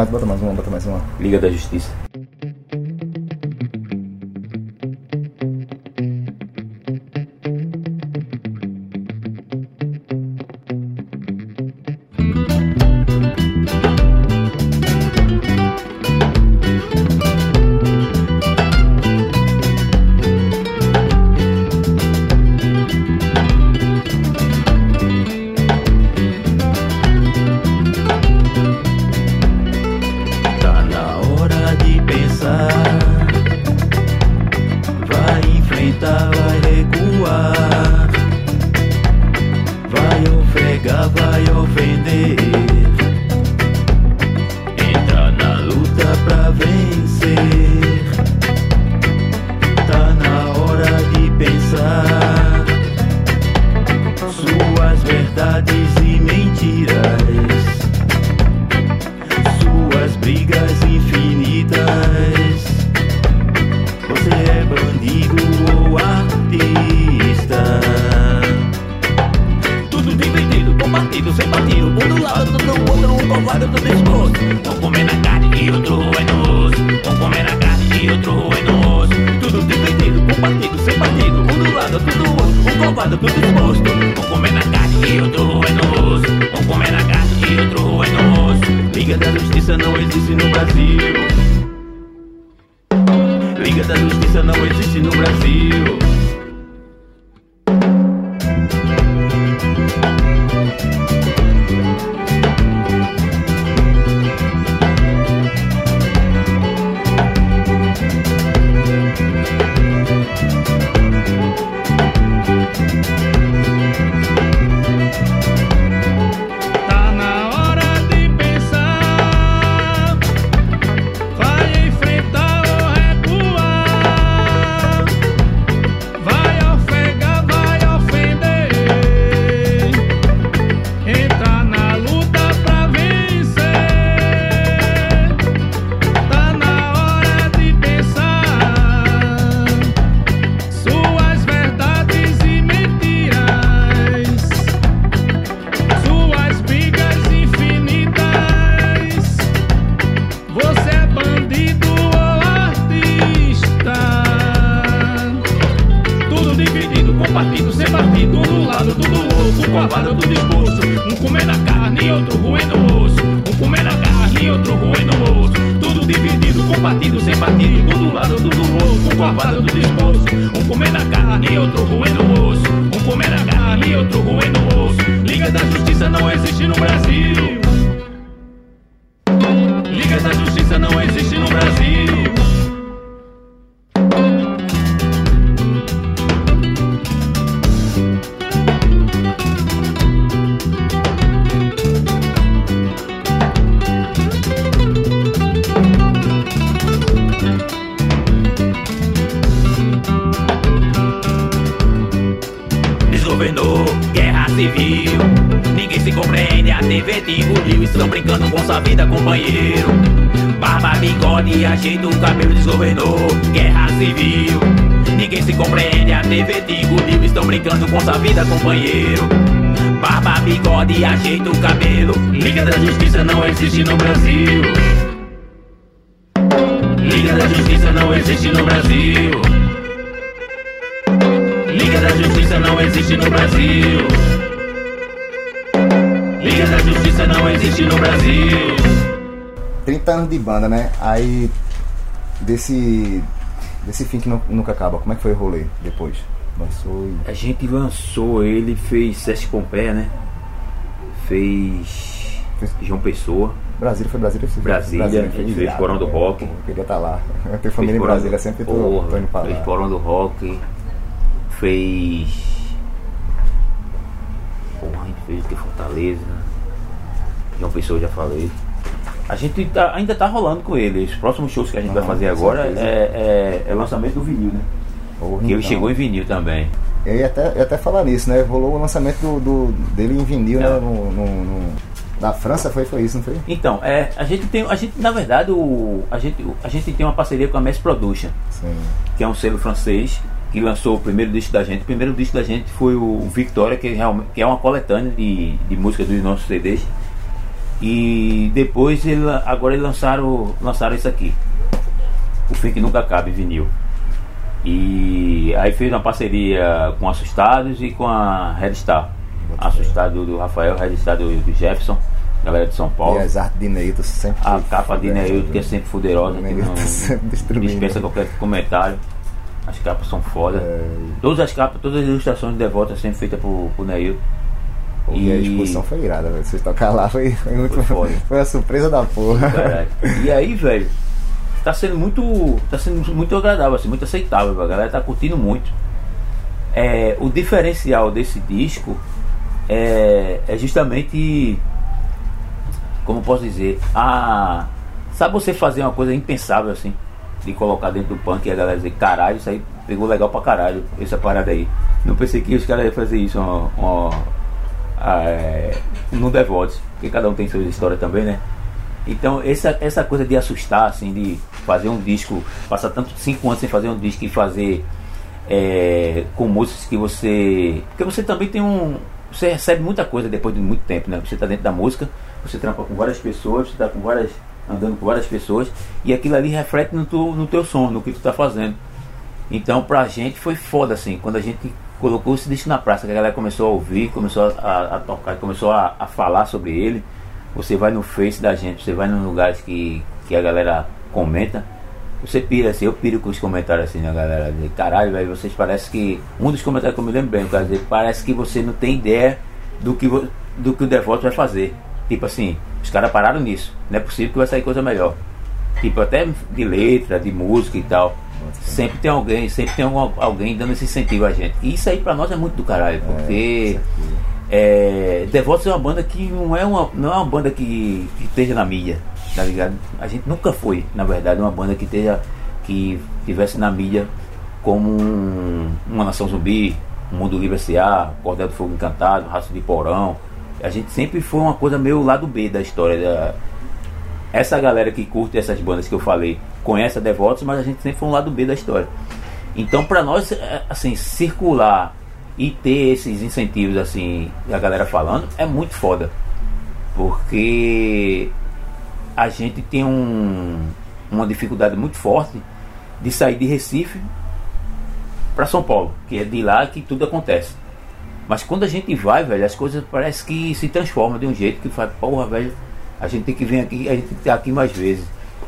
bota mais uma, bota mais uma. Liga da Justiça. Liga da Justiça não existe no Brasil. Liga da Justiça não existe no Brasil. guerra civil. Ninguém se compreende, a TV te engoliu. Estão brincando com sua vida, companheiro. Barba, bigode, ajeita o cabelo, desgovernou guerra civil. Ninguém se compreende, a TV te engoliu. Estão brincando com sua vida, companheiro. Barba, bigode, ajeita o cabelo. Liga da Justiça não existe no Brasil. Liga da Justiça não existe no Brasil. Liga da Justiça não existe no Brasil. Liga da Justiça não existe no Brasil. 30 anos de banda, né? Aí desse desse fim que nunca acaba. Como é que foi o rolê depois? Lançou e... A gente lançou ele, fez Sesc Pompeia, né? Fez, fez... João Pessoa. Brasília foi Brasília. Foi Brasília, Brasília a gente fez Corão do é. Rock. Eu queria estar lá. Eu tenho família em Brasília, sempre tô, oh, tô indo pra lá. Fez Corão do Rock. Fez. Porra, a gente fez o que? Fortaleza. João Pessoa, eu já falei. A gente tá- ainda tá rolando com ele. Os próximos shows que a gente vai Aham, fazer agora é, é, é lançamento do vinil, né? Que ele então, chegou em vinil também. Eu ia até, eu ia até falar nisso, né? Rolou o lançamento do, do- dele em vinil, É. né? No, no- no- na França foi, foi isso, não foi? Então, é, a gente tem. A gente, na verdade, o, a, gente, a gente tem uma parceria com a Mass Production. Sim. que é um selo francês que lançou o primeiro disco da gente. O primeiro disco da gente foi o Victoria, que, realmente, que é uma coletânea de, de música dos nossos CDs. E depois ele, agora eles lançaram, lançaram isso aqui. O Fim que Nunca Acaba em vinil. E aí fez uma parceria com Assustados e com a Red Star. Assustado do Rafael, Red Star do, do Jefferson, galera de São Paulo. E as artes de Neito sempre. A capa de Neilton, que é sempre fuderosa, que Neilton não dispensa qualquer comentário. As capas são foda. É. Todas as capas, todas as ilustrações de Devota são sempre feitas por, por Neilton. E a exposição foi irada, velho. Vocês tocar lá foi, foi muito. Foi Foi, foda. a surpresa da porra. Caralho. E aí, velho, tá sendo muito. tá sendo muito agradável, assim, muito aceitável, a galera tá curtindo muito. É, o diferencial desse disco é, é justamente como posso dizer, a. Sabe você fazer uma coisa impensável assim, de colocar dentro do punk e a galera dizer, caralho, isso aí pegou legal pra caralho, essa parada aí. Não pensei que os caras iam fazer isso ó, ó, ah, é, no Devotes, porque cada um tem sua história também, né? Então essa, essa coisa de assustar, assim, de fazer um disco, passar tanto cinco anos sem fazer um disco e fazer é, com músicas que você. Porque você também tem um. Você recebe muita coisa depois de muito tempo, né? Você está dentro da música, você trampa com várias pessoas, você está com várias. Andando com várias pessoas, e aquilo ali reflete no, tu, no teu som, no que tu está fazendo. Então pra gente foi foda assim, quando a gente colocou esse disco na praça, que a galera começou a ouvir, começou a, a tocar, começou a, a falar sobre ele. Você vai no Face da gente, você vai nos lugares que, que a galera comenta, você pira assim, eu piro com os comentários assim, né, galera? Dizer, Caralho, velho, vocês parece que. Um dos comentários que eu me lembro bem, quer dizer, parece que você não tem ideia do que, do que o Devoto vai fazer. Tipo assim, os caras pararam nisso. Não é possível que vai sair coisa melhor. Tipo, até de letra, de música e tal. Sempre tem alguém, sempre tem algum- alguém dando esse incentivo a gente. E isso aí pra nós é muito do caralho, porque é, Devotos é uma banda que não é uma, não é uma banda que, que esteja na mídia, tá ligado? A gente nunca foi, na verdade, uma banda que esteja que tivesse na mídia como um- uma nação zumbi, um mundo livre S.A., Cordel do Fogo Encantado, Raça de Porão. A gente sempre foi uma coisa meio lado B da história da, essa galera que curte essas bandas que eu falei conhece a Devotos, mas a gente sempre foi um lado B da história. Então, pra nós, é, assim, circular e ter esses incentivos, assim, a galera falando, é muito foda. Porque a gente tem um, uma dificuldade muito forte de sair de Recife para São Paulo, que é de lá que tudo acontece. Mas quando a gente vai, velho, as coisas parece que se transformam de um jeito que faz, porra, velho, a gente tem que vir aqui, a gente tem que estar aqui mais vezes.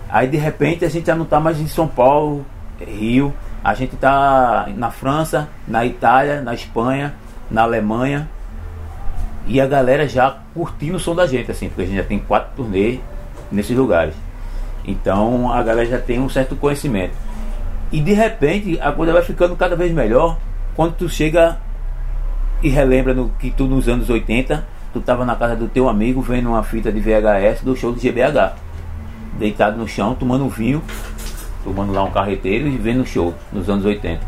Aí de repente a gente já não está mais em São Paulo, Rio, a gente está na França, na Itália, na Espanha, na Alemanha. E a galera já curtindo o som da gente, assim, porque a gente já tem quatro turnês nesses lugares. Então a galera já tem um certo conhecimento. E de repente a coisa vai ficando cada vez melhor quando tu chega e relembra no, que tu nos anos 80, tu tava na casa do teu amigo vendo uma fita de VHS do show do GBH. Deitado no chão, tomando um vinho, tomando lá um carreteiro e vendo o show nos anos 80.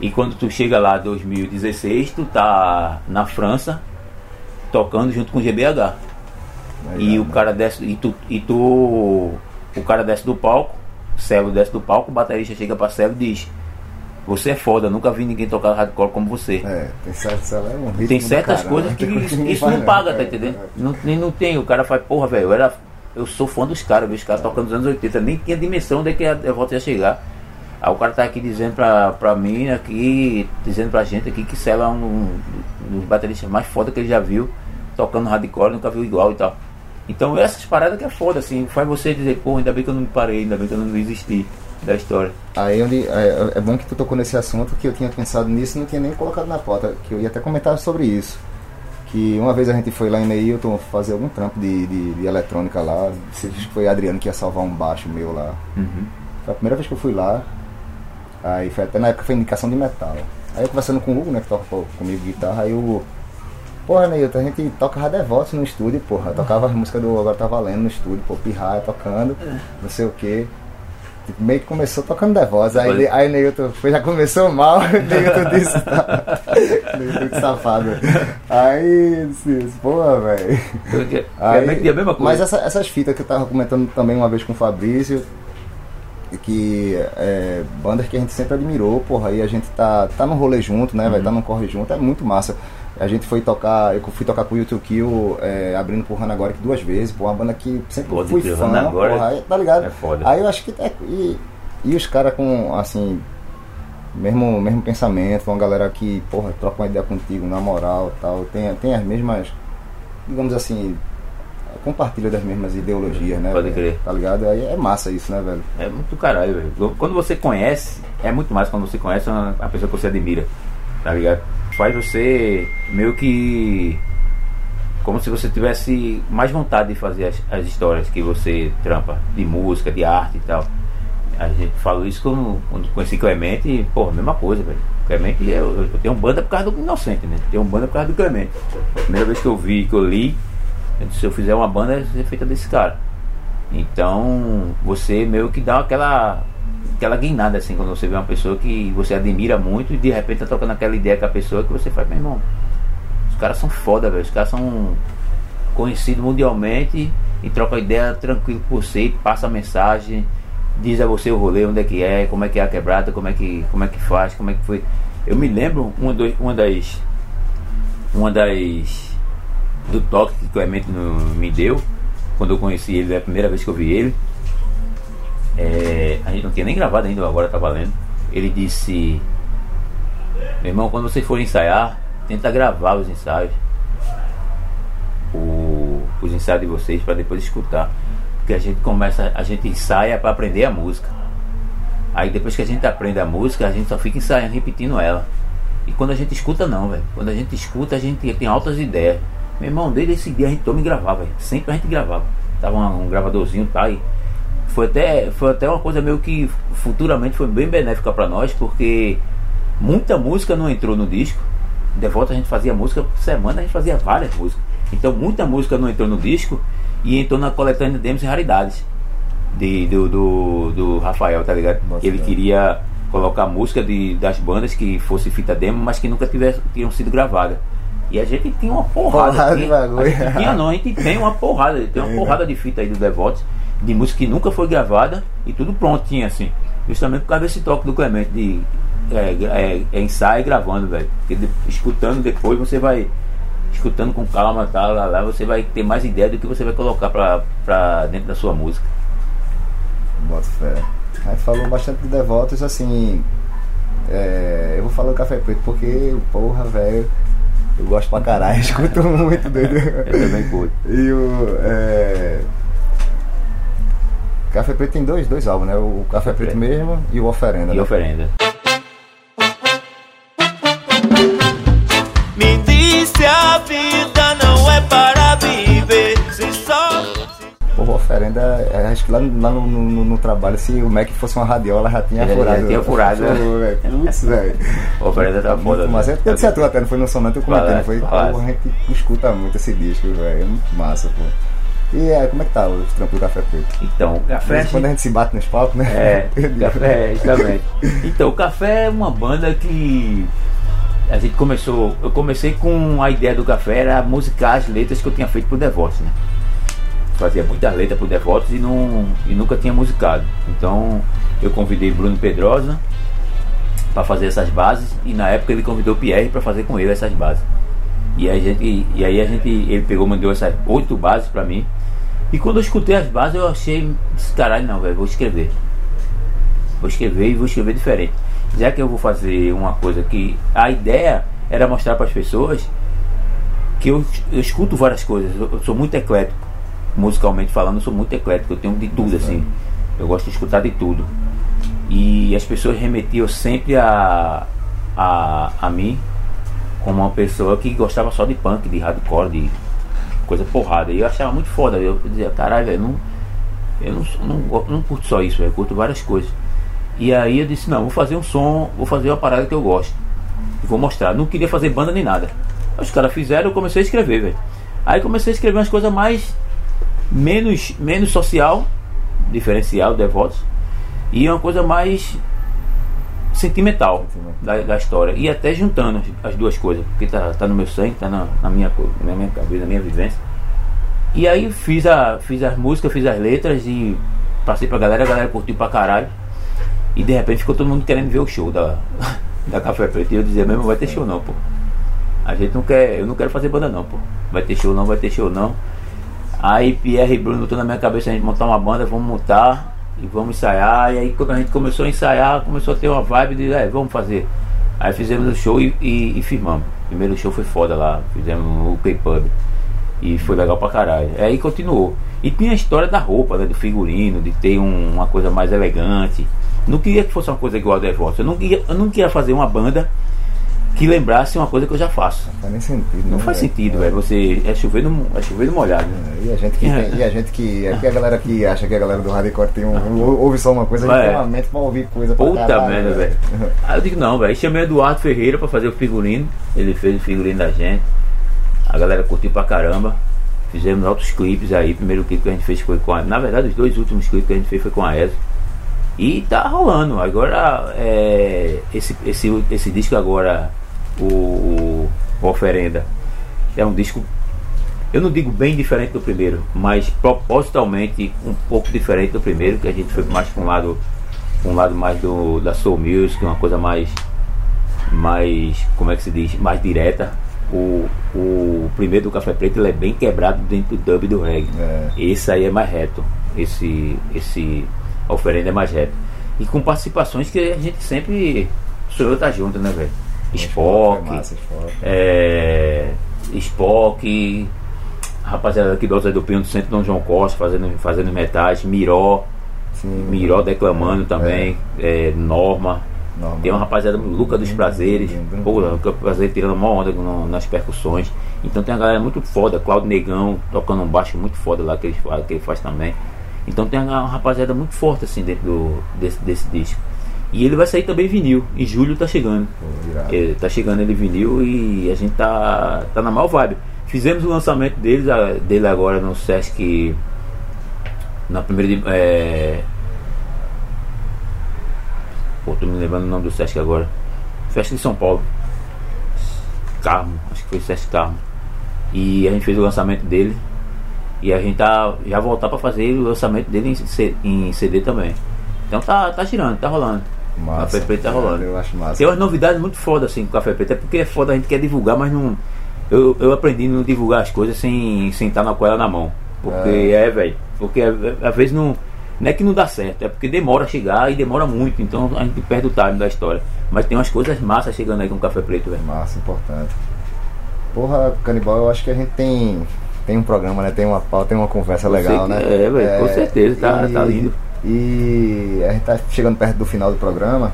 E quando tu chega lá 2016, tu tá na França tocando junto com o GBH. E o cara desce, e tu, e tu o cara desce do palco, Celo desce do palco, o baterista chega pra Celo e diz: Você é foda, nunca vi ninguém tocar hardcore como você. É, tem certas, é um Tem certas caralho, coisas né? que Tem coisa isso, isso faz, não paga, né? tá É, entendendo? é. Não, nem não tem. O cara faz, porra, velho, eu era. Eu sou fã dos caras, os caras tocando nos anos 80, nem tinha dimensão de que a volta ia chegar. Aí o cara tá aqui dizendo pra, pra mim aqui, dizendo pra gente aqui que Celo é um, um dos bateristas mais foda que ele já viu. tocando hardcore, nunca viu igual e tal. Então essas paradas que é foda, assim, faz você dizer, pô, ainda bem que eu não me parei, ainda bem que eu não desisti da história. Aí onde é, é bom que tu tocou nesse assunto que eu tinha pensado nisso e não tinha nem colocado na pauta, que eu ia até comentar sobre isso. Que uma vez a gente foi lá em Neilton fazer algum trampo de, de, de eletrônica lá. Acho que foi Adriano que ia salvar um baixo meu lá. Uhum. Foi a primeira vez que eu fui lá. Aí foi até na época foi indicação de metal. Aí eu conversando com o Hugo, né, que toca co- comigo guitarra, aí o Hugo, porra, Neilton, a gente toca Devotos no estúdio, porra. Eu tocava as músicas do Agora Tá Valendo no estúdio, pô, pirraia tocando, não sei o que. Meio que começou tocando Devotos. Aí, Olha. aí Neilton foi, já começou mal, Neilton disse, tá. Neilton que safado. Aí disse, porra, velho. É a mesma coisa. Mas essa- essas fitas que eu tava comentando também uma vez com o Fabrício, que é, bandas que a gente sempre admirou, porra, aí a gente tá, tá no rolê junto, né, vai Uhum. tá no corre junto, é muito massa. A gente foi tocar, eu fui tocar com o YouTube Kill, é, abrindo por Hanagoric duas vezes, pô, uma banda que sempre Pode fui fã, Hanagoric porra, tá ligado? é foda. Aí eu acho que é, e, e os caras com, assim, mesmo, mesmo pensamento, uma galera que, porra, troca uma ideia contigo na moral tal, tem, tem as mesmas, digamos assim, compartilha das mesmas ideologias, né? Pode crer. Tá ligado? Aí é massa isso, né, velho? É muito caralho, velho. Quando você conhece, é muito mais quando você conhece uma, a pessoa que você admira, tá ligado? Faz você meio que. Como se você tivesse mais vontade de fazer as, as histórias que você trampa, de música, de arte e tal. A gente falou isso quando, quando conheci Clemente e, pô, mesma coisa, velho. Clemente, eu, eu tenho banda por causa do Inocente, né? Tenho banda por causa do Clemente. Primeira vez que eu vi, que eu li, eu disse, se eu fizer uma banda, ser feita desse cara. Então você meio que dá aquela aquela guinada assim quando você vê uma pessoa que você admira muito e de repente tá tocando aquela ideia com a pessoa que você faz, meu irmão, os caras são foda, velho. Os caras são conhecidos mundialmente e troca ideia tranquilo com você, passa a mensagem, diz a você o rolê, onde é que é, como é que é a quebrada, como é que, como é que faz, como é que foi. Eu me lembro uma, do, uma das. Uma das. do toque que o Clemente no- me deu, quando eu conheci ele, é a primeira vez que eu vi ele. É, a gente não tinha nem gravado ainda, agora tá valendo. Ele disse: Meu irmão, quando vocês forem ensaiar, tenta gravar os ensaios. O- os ensaios de vocês para depois escutar. Porque a gente começa, a gente ensaia para aprender a música. Aí depois que a gente aprende a música, a gente só fica ensaiando, repetindo ela. E quando a gente escuta não, velho. Quando a gente escuta, a gente tem altas ideias. Meu irmão, desde esse dia a gente toma e gravava, velho. Sempre a gente gravava. Tava um, um gravadorzinho, tá? E foi até, foi até uma coisa meio que futuramente foi bem benéfica para nós, porque muita música não entrou no disco. De volta a gente fazia música por semana, a gente fazia várias músicas. Então muita música não entrou no disco e entrou na coletânea de demos e raridades de, do, do, do Rafael, tá ligado? Bota Ele fé. queria colocar música de, das bandas que fosse fita demo, mas que nunca tivesse, tinham sido gravadas. E a gente tinha uma porrada. Porrada de bagulho. A gente tinha não, a gente tem uma porrada, tem uma né? porrada de fita aí do Devotes, de música que nunca foi gravada e tudo prontinho assim. Justamente por causa desse toque do Clemente de é, é, é ensaio e gravando, velho. Porque de- escutando depois você vai. Escutando com calma, tá, lá, lá, você vai ter mais ideia do que você vai colocar pra, pra dentro da sua música. Bota fé. A gente falou bastante de devotos, assim. é, eu vou falar do Café Preto porque, porra, velho, eu gosto pra caralho, escuto muito doido. Eu também curto. E o. É, Café Preto tem dois, dois álbuns, né? O Café Preto Preto. mesmo e o Oferenda. E né? oferenda. Me disse a vida não é para viver se só. O Oferenda, é, acho que lá, no- lá no, no- no trabalho, se o Mac fosse uma radiola, já tinha Já- já furado. tinha furado, né? Pô, velho, Putz, velho. Oferenda tá foda. Mas é né? porque a tu até, não foi no Sonante, eu comentei, não foi? Pô, a gente escuta muito esse disco, velho. É muito massa, pô. E é, como é que tá o trampo do Café Preto? Então, o café. quando a gente se bate nos palcos, né? É, café, justamente. Então, o café é uma banda que a gente começou. Eu comecei com a ideia do café era musicar as letras que eu tinha feito pro Devotos, né? Fazia muitas letras pro Devotos e, não, e nunca tinha musicado. Então eu convidei Bruno Pedrosa para fazer essas bases e na época ele convidou o Pierre para fazer com ele essas bases. E, a gente, e aí a gente, ele pegou, mandou essas oito bases para mim. E quando eu escutei as bases eu achei, disse, caralho não, velho, vou escrever. Vou escrever e vou escrever diferente. Já que eu vou fazer uma coisa que a ideia era mostrar para as pessoas que eu, eu escuto várias coisas, eu, eu sou muito eclético, musicalmente falando, eu sou muito eclético, eu tenho de tudo assim. Eu gosto de escutar de tudo. E as pessoas remetiam sempre a, a, a mim como uma pessoa que gostava só de punk, de hardcore, de coisa porrada. E eu achava muito foda. Eu dizia, caralho, velho, não, eu não, não, não curto só isso, eu curto várias coisas. E aí eu disse, não, vou fazer um som, vou fazer uma parada que eu gosto. E vou mostrar. Não queria fazer banda nem nada. Os caras fizeram, eu comecei a escrever, velho. Aí comecei a escrever umas coisas mais. menos, menos social, diferencial, devotos. E uma coisa mais sentimental da, da história. E até juntando as, as duas coisas, porque tá, tá no meu sangue, tá na, na minha, na minha cabeça, na minha vivência. E aí fiz, a, fiz as músicas, fiz as letras e passei pra galera, a galera curtiu pra caralho. E de repente ficou todo mundo querendo ver o show da, da Café Preto. E eu dizia mesmo, vai ter show não, pô. A gente não quer, eu não quero fazer banda não, pô. Vai ter show não, vai ter show não. Aí Pierre e Bruno botou na minha cabeça a gente montar uma banda, vamos montar e vamos ensaiar. E aí quando a gente começou a ensaiar, começou a ter uma vibe de é, vamos fazer. Aí fizemos o show e, e, e firmamos. O primeiro show foi foda lá, fizemos o K-Pub. E foi legal pra caralho. Aí continuou. E tinha a história da roupa, né, do figurino, de ter um- uma coisa mais elegante. Não queria que fosse uma coisa igual a Devoto. Eu eu não queria fazer uma banda que lembrasse uma coisa que eu já faço. Não faz nem sentido, Não né, faz velho? sentido, É. velho. Você é chover no, é chover no molhado. É, E a gente que, tem- e a gente que. É que a galera que acha que a galera do hardcore tem um, um- ouve só uma coisa, a gente É. tem uma mente pra ouvir coisa pra Puta caralho, merda, velho. Aí eu digo, não, velho. Chamei o Eduardo Ferreira pra fazer o figurino. Ele fez o figurino da gente. A galera curtiu pra caramba. Fizemos outros clipes aí. O primeiro clipe que a gente fez foi com a. Na verdade, os dois últimos clipes que a gente fez foi com a ESO. E tá rolando. Agora, é, esse, esse, esse disco agora, o, o, Oferenda, é um disco eu não digo bem diferente do primeiro, mas propositalmente um pouco diferente do primeiro, que a gente foi mais para um lado, um lado mais do da soul music, uma coisa mais, mais, como é que se diz, mais direta. O, o primeiro do Café Preto ele é bem quebrado dentro do dub do reggae. É. Esse aí é mais reto. Esse, esse oferenda é mais reto. E com participações que a gente sempre sou eu tá junto, né, velho? Spock, massa, Spock. é, Spock, rapaziada aqui do Alto do Pinho do Centro Dom João Costa fazendo, fazendo metais, Miró, Sim. Miró declamando também, é, Norma. Norma. Tem uma rapaziada, Luca dos Prazeres, pô, Luca dos Prazeres tirando uma onda no- nas percussões. Então tem uma galera muito foda, Claudio Negão tocando um baixo muito foda lá que ele, faz- que ele faz também. Então tem uma rapaziada muito forte assim dentro do, desse, desse disco. E ele vai sair também vinil, em julho tá chegando. Pô, tá chegando ele vinil e a gente tá, tá na mal vibe. Fizemos o lançamento deles, dele agora no Sesc. Na primeira. de- É, pô, tô me lembrando o nome do Sesc agora. Festa de São Paulo. Carmo, acho que foi Sesc Carmo. E a gente fez o lançamento dele. E a gente tá já voltar pra fazer o lançamento dele em, em CD também. Então tá, tá girando, tá rolando. Massa. Café Preto tá rolando. Eu acho massa. Tem umas novidades muito foda assim com o Café Preto. É porque é foda, a gente quer divulgar, mas não. Eu, eu aprendi a não divulgar as coisas sem, sem estar com ela na mão. Porque é, velho. Porque é, é, às vezes não. Não é que não dá certo, é porque demora a chegar e demora muito. Então a gente perde o time da história. Mas tem umas coisas massas chegando aí com o Café Preto, velho. Massa, importante. Porra, Canibal, eu acho que a gente tem, tem um programa, né? Tem uma pauta, tem uma conversa legal, né? é, velho, com certeza, tá- tá lindo. E a gente tá chegando perto do final do programa.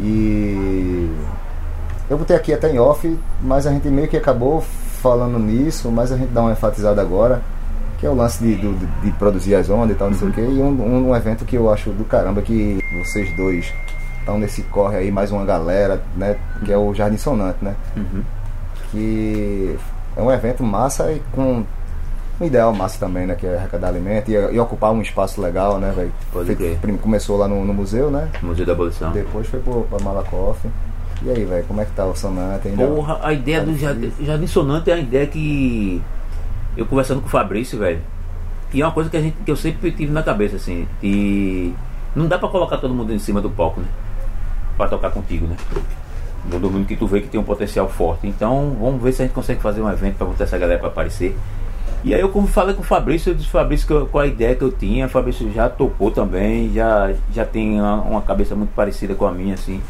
E eu botei aqui até em off, mas a gente meio que acabou falando nisso, mas a gente dá uma enfatizada agora, que é o lance de, de, de produzir as ondas e tal, não sei o quê. E um, um evento que eu acho do caramba que vocês dois estão nesse corre aí, mais uma galera, né? Que é o Jardim Sonante, né? Uhum. que é um evento massa e com um ideal massa também, né? Que é arrecadar alimento e, e ocupar um espaço legal, né, velho? Pode crer. Começou lá no, no museu, né? Museu da Abolição. Depois foi pro, pra Malakoff. E aí, velho, como é que tá o Sonante ainda? Porra, a ideia do Jardim, Jardim Sonante é a ideia que eu conversando com o Fabrício, velho, que é uma coisa que, a gente, que eu sempre tive na cabeça, assim, e não dá pra colocar todo mundo em cima do palco, né? Pra tocar contigo, né? Todo mundo que tu vê que tem um potencial forte. Então, vamos ver se a gente consegue fazer um evento pra botar essa galera pra aparecer. E aí eu como falei com o Fabrício, eu disse Fabrício qual a ideia que eu tinha, o Fabrício já topou também, já, já tem uma, uma cabeça muito parecida com a minha, assim,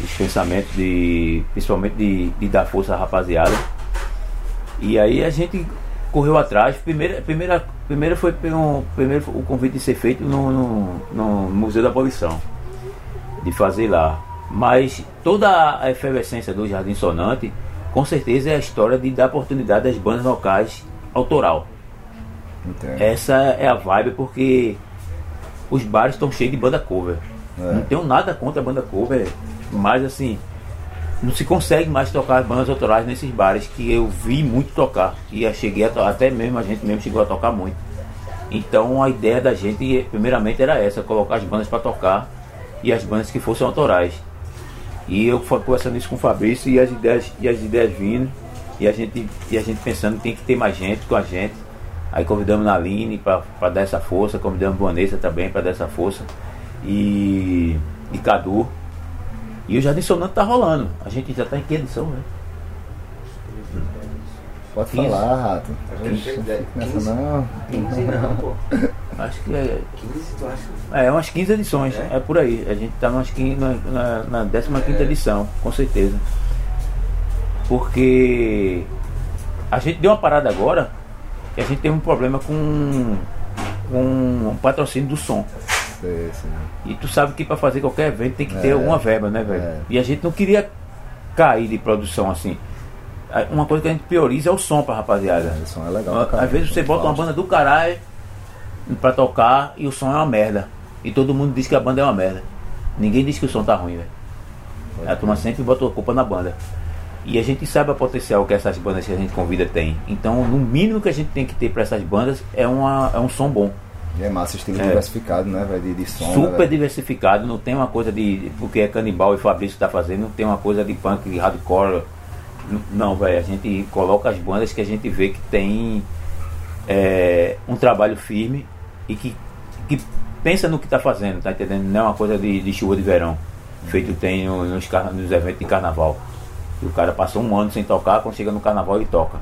os pensamentos de. principalmente de, de dar força à rapaziada. E aí a gente correu atrás. Primeira, primeira, primeira foi um, primeiro o convite de ser feito no, no, no Museu da Abolição, de fazer lá. Mas toda a efervescência do Jardim Sonante, com certeza é a história de dar oportunidade às bandas locais autoral. Entendo. Essa é a vibe porque os bares estão cheios de banda cover. É. Não tenho nada contra a banda cover, mas assim, não se consegue mais tocar as bandas autorais nesses bares que eu vi muito tocar. E eu cheguei a até mesmo a gente mesmo chegou a tocar muito. Então a ideia da gente, primeiramente, era essa, colocar as bandas para tocar e as bandas que fossem autorais. E eu fui conversando isso com o Fabrício e as ideias, e as ideias vindo, e a gente, e a gente pensando que tem que ter mais gente com a gente. Aí convidamos a Aline para dar essa força, convidamos a Vanessa também para dar essa força. E, e Cadu. E o Jardim Sonante tá rolando. A gente já tá em que edição, né? Pode Quinze. falar, Rato. Quinze. Nessa não. 15 não, pô. Acho que é, 15 tu acha? é umas 15 edições, É? é, por aí. A gente tá umas 15, na, na, na 15 edição, com certeza. Porque a gente deu uma parada agora que a gente teve um problema com, com o patrocínio do som. Sei, sei. E tu sabe que para fazer qualquer evento tem que ter É. alguma verba, né, velho? É. E a gente não queria cair de produção assim. Uma coisa que a gente prioriza é o som pra rapaziada. O som é legal Às vezes você som bota uma banda do caralho pra tocar e o som é uma merda. E todo mundo diz que a banda é uma merda. Ninguém diz que o som tá ruim, velho. A turma sempre bota a culpa na banda. E a gente sabe o potencial que essas bandas que a gente convida tem. Então, no mínimo que a gente tem que ter pra essas bandas é, uma, é um som bom. E é massa, estilo É. diversificado, né, velho? De, de som. né, super velho? diversificado, não tem uma coisa de. Porque é canibal e Fabrício tá fazendo, não tem uma coisa de punk, hardcore. N- Não, velho, a gente coloca as bandas que a gente vê que tem é, um trabalho firme e que, que pensa no que tá fazendo, tá entendendo? Não é uma coisa de, de chuva de verão, feito tem no- nos, nos eventos de carnaval. E o cara passou um ano sem tocar, quando chega no carnaval ele toca.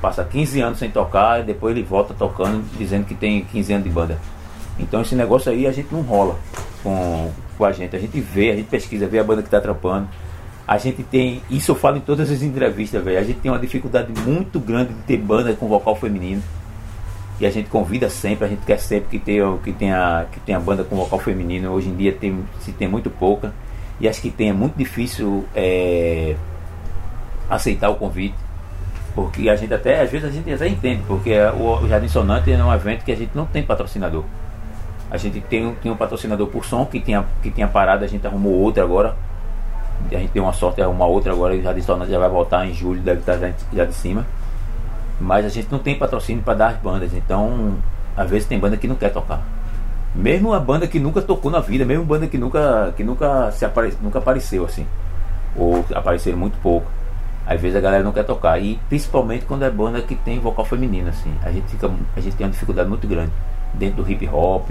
Passa 15 anos sem tocar e depois ele volta tocando, dizendo que tem 15 anos de banda. Então esse negócio aí a gente não rola com, com a gente. A gente vê, a gente pesquisa, vê a banda que tá trampando. A gente tem, isso eu falo em todas as entrevistas, velho. A gente tem uma dificuldade muito grande de ter banda com vocal feminino. E a gente convida sempre, a gente quer sempre que tenha, que tenha, que tenha banda com vocal feminino. Hoje em dia tem, se tem muito pouca. E acho que tem, é muito difícil é, aceitar o convite. Porque a gente até, às vezes a gente até entende, porque o o Jardim Sonante é um evento que a gente não tem patrocinador. A gente tem, tinha um patrocinador por som que tinha, que tinha parado, a gente arrumou outro agora. A gente tem uma sorte de arrumar outra agora e o Jardim Sonante já vai voltar em julho, deve estar já, já de cima. Mas a gente não tem patrocínio para dar as bandas, então às vezes tem banda que não quer tocar. Mesmo a banda que nunca tocou na vida, mesmo banda que nunca, que nunca, se apare, nunca apareceu assim. Ou apareceram muito pouco. Às vezes a galera não quer tocar. E principalmente quando é banda que tem vocal feminino, assim. A gente, fica, a gente tem uma dificuldade muito grande. Dentro do hip hop,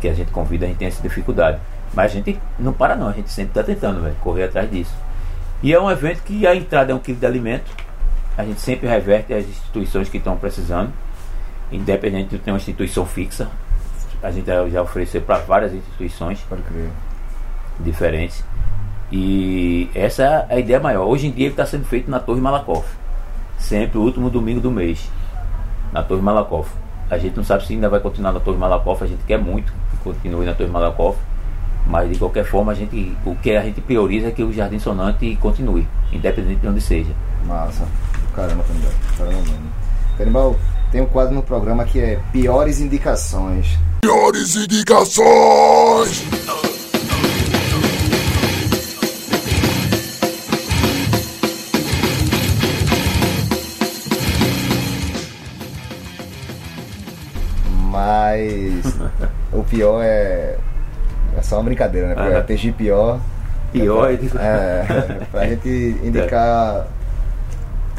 que a gente convida, a gente tem essa dificuldade. Mas a gente não para não, a gente sempre está tentando, velho, correr atrás disso. E é um evento que a entrada é um quilo de alimento. A gente sempre reverte as instituições que estão precisando. Independente de ter uma instituição fixa. A gente já ofereceu para várias instituições Pode crer. diferentes. E essa é a ideia maior. Hoje em dia ele está sendo feito na Torre Malakoff. Sempre o último domingo do mês. Na Torre Malakoff. A gente não sabe se ainda vai continuar na Torre Malakoff. A gente quer muito que continue na Torre Malakoff. Mas de qualquer forma, a gente, o que a gente prioriza é que o Jardim Sonante continue, independente de onde seja. Massa. Caramba, Canibal. Caramba, mano. Canibal, tem um quadro no programa que é Piores Indicações. Piores indicações! o pior é. É só uma brincadeira, né? Porque é TG pior. Pior É, pra gente indicar.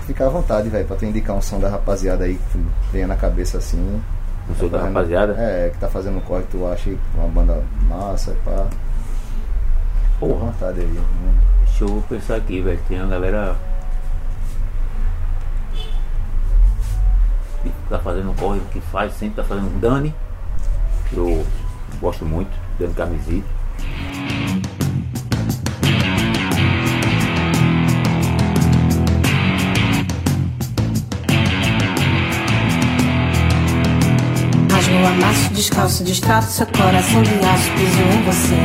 Ficar à vontade, velho, pra tu indicar um som da rapaziada aí que venha na cabeça assim. O som da Tá fazendo- rapaziada? É, que tá fazendo um corre, tu acha uma banda massa, pá. Fica à Porra, vontade aí. Né? deixa eu pensar aqui, velho. Tem uma galera. que tá fazendo corre, que faz, sempre tá fazendo. Dani, que eu gosto muito, dando camiseta. Rasgou amasso, descalço, distrato seu coração de aço, piso em você.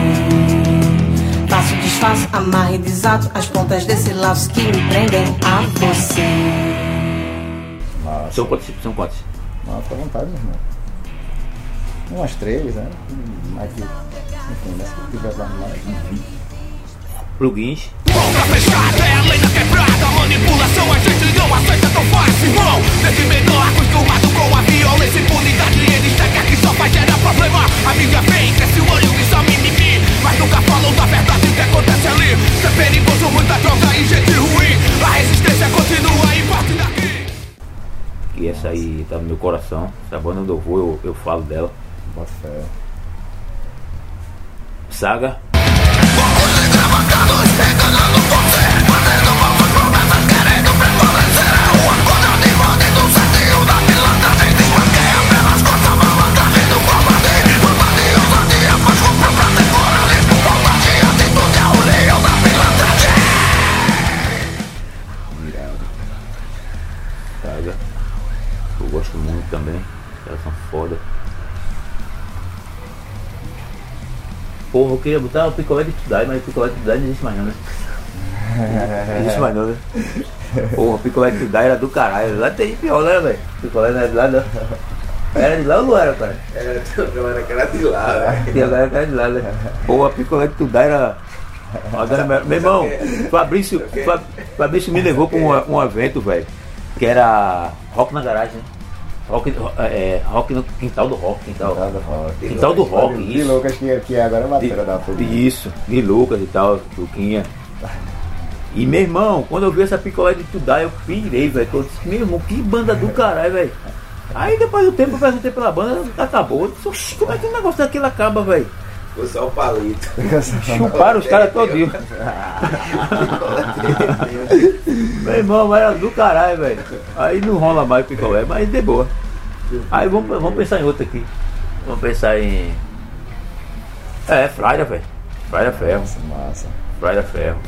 Faço, desfaço, amarro e desato as pontas desse laço que me prendem a você. Nossa. São quantos? São quantos? Nossa, à vontade, meu irmão. Umas três, né? Mais que. Enfim, né? Se tiver lá mais. Plugins. Boca fechada é a lei da quebrada Manipulação a gente não aceita tão fácil Não, desde menor acostumado com a violência e impunidade Ele chega que só faz gerar problema A mídia vem, cresce o olho e só mimimi Mas nunca falam da verdade que acontece ali Isso é perigoso, muita droga e gente ruim A resistência continua e parte daqui E essa aí tá no meu coração. Essa banda onde eu vou, eu, eu falo dela. Bota. Saga. Porra, eu queria botar o picolé de Tudai, mas o picolé de Tudai não existe mais não, né? Não existe mais não, né? Porra, o picolé de Tudai era do caralho. Lá tem pior, né, velho? Picolé não era de lá, não. Era de lá ou não era, cara? Era, era aquela de lá, velho. Tem agora cara de lá, né? Porra, picolé de Tudai era. Agora, meu, irmão, Fabrício, Fa- Fabrício me levou pra um, um evento, velho, que era rock na garagem, né? Rock, é, rock no quintal do rock, quintal, Quintal do rock. quintal do rock, isso. Lucas que, que agora é batera da fogo. Isso, de Lucas e tal, Luquinha. E meu irmão, quando eu vi essa picolé de Tudá, eu pirei, velho. Eu disse, meu irmão, que banda do caralho, velho. Aí depois do tempo eu perguntei pela banda, acabou. Eu disse, "Oxi, como é que o negócio daquilo acaba, velho? Foi só o palito. Chuparam os caras todinho. Meu irmão, era do caralho, velho. Aí não rola mais picolé, mas de boa. Aí vamos, vamos pensar em outro aqui. Vamos pensar em. É, Fraira, velho. Fraira Ferro. Nossa, massa. Fraira Ferro.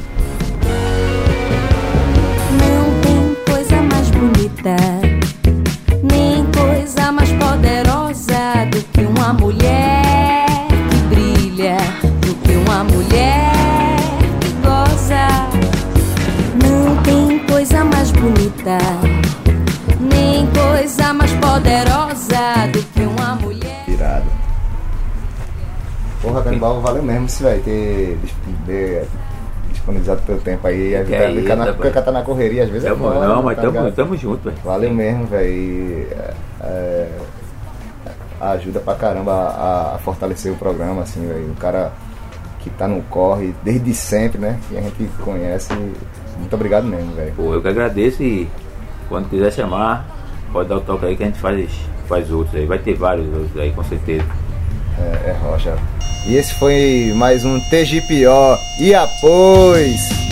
Não tem coisa mais bonita, nem coisa mais poderosa do que uma mulher Valeu mesmo isso, velho, ter, dis- ter disponibilizado teu tempo aí. A vida é na, fica tá na correria, às vezes é Tamo, foda, não, né, mas tá tamo, ligado? tamo junto, velho. Valeu mesmo, velho. é, é, ajuda pra caramba a, a fortalecer o programa, assim, velho. O cara que tá no corre desde sempre, né? Que a gente conhece. Muito obrigado mesmo, velho. Pô, eu que agradeço e quando quiser chamar, pode dar o toque aí que a gente faz, faz outros aí. Vai ter vários outros aí, com certeza. É, é rocha. E esse foi mais um TGPO. E após.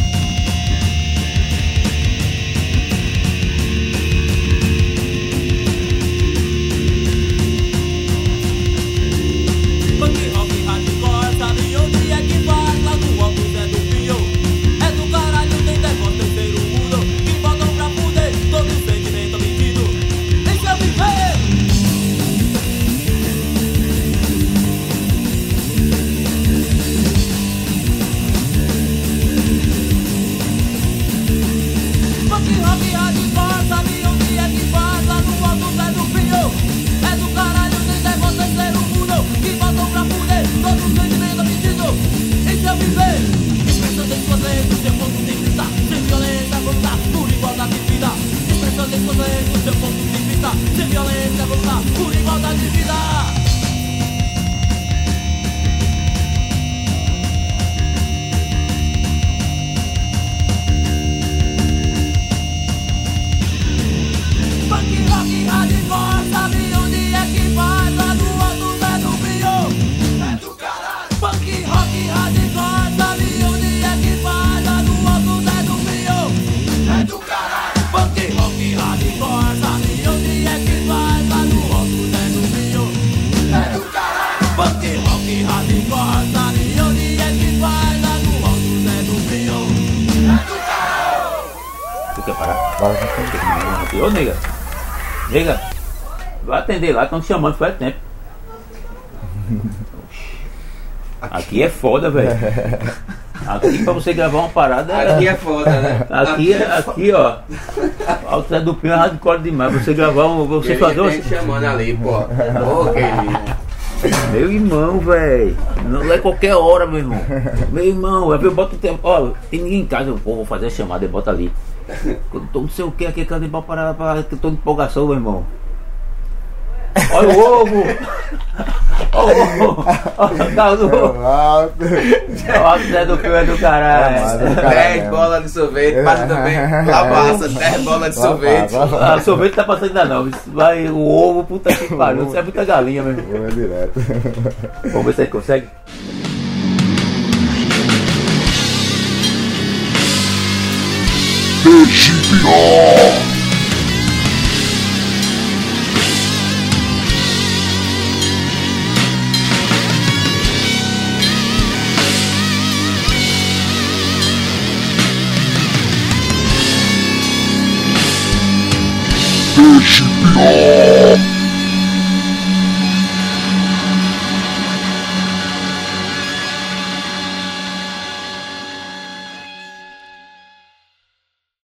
Ô, nega. Nega. Vai atender lá, estão te chamando faz tempo. Aqui é foda, velho. Aqui pra você gravar uma parada. Aqui é foda, né? Aqui, é- aqui ó. Alto Zé do Pinho é hardcore demais. Você gravar um. Você Ele fazer gente chamando ali, pô. Ô, querido. Meu irmão, velho. Não é qualquer hora, meu irmão. Meu irmão, eu boto o tempo. Ó, tem ninguém em casa, eu pô, vou fazer a chamada e bota ali. Tô não sei o que aqui, pra parar pra. que eu tô em empolgação, meu irmão. Olha o ovo! Olha o ovo! Olha o caldo! Ah, Olha Zé do Pio é do É, caralho! mano. 10 bolas de sorvete, passa também. Lavaça, 10 bolas de sorvete. Ah, sorvete tá passando ainda não. Vai o ovo, puta que pariu. Isso é muita galinha, meu irmão. Vou direto. Vamos ver se ele consegue. Peixe pior. Peixe pior.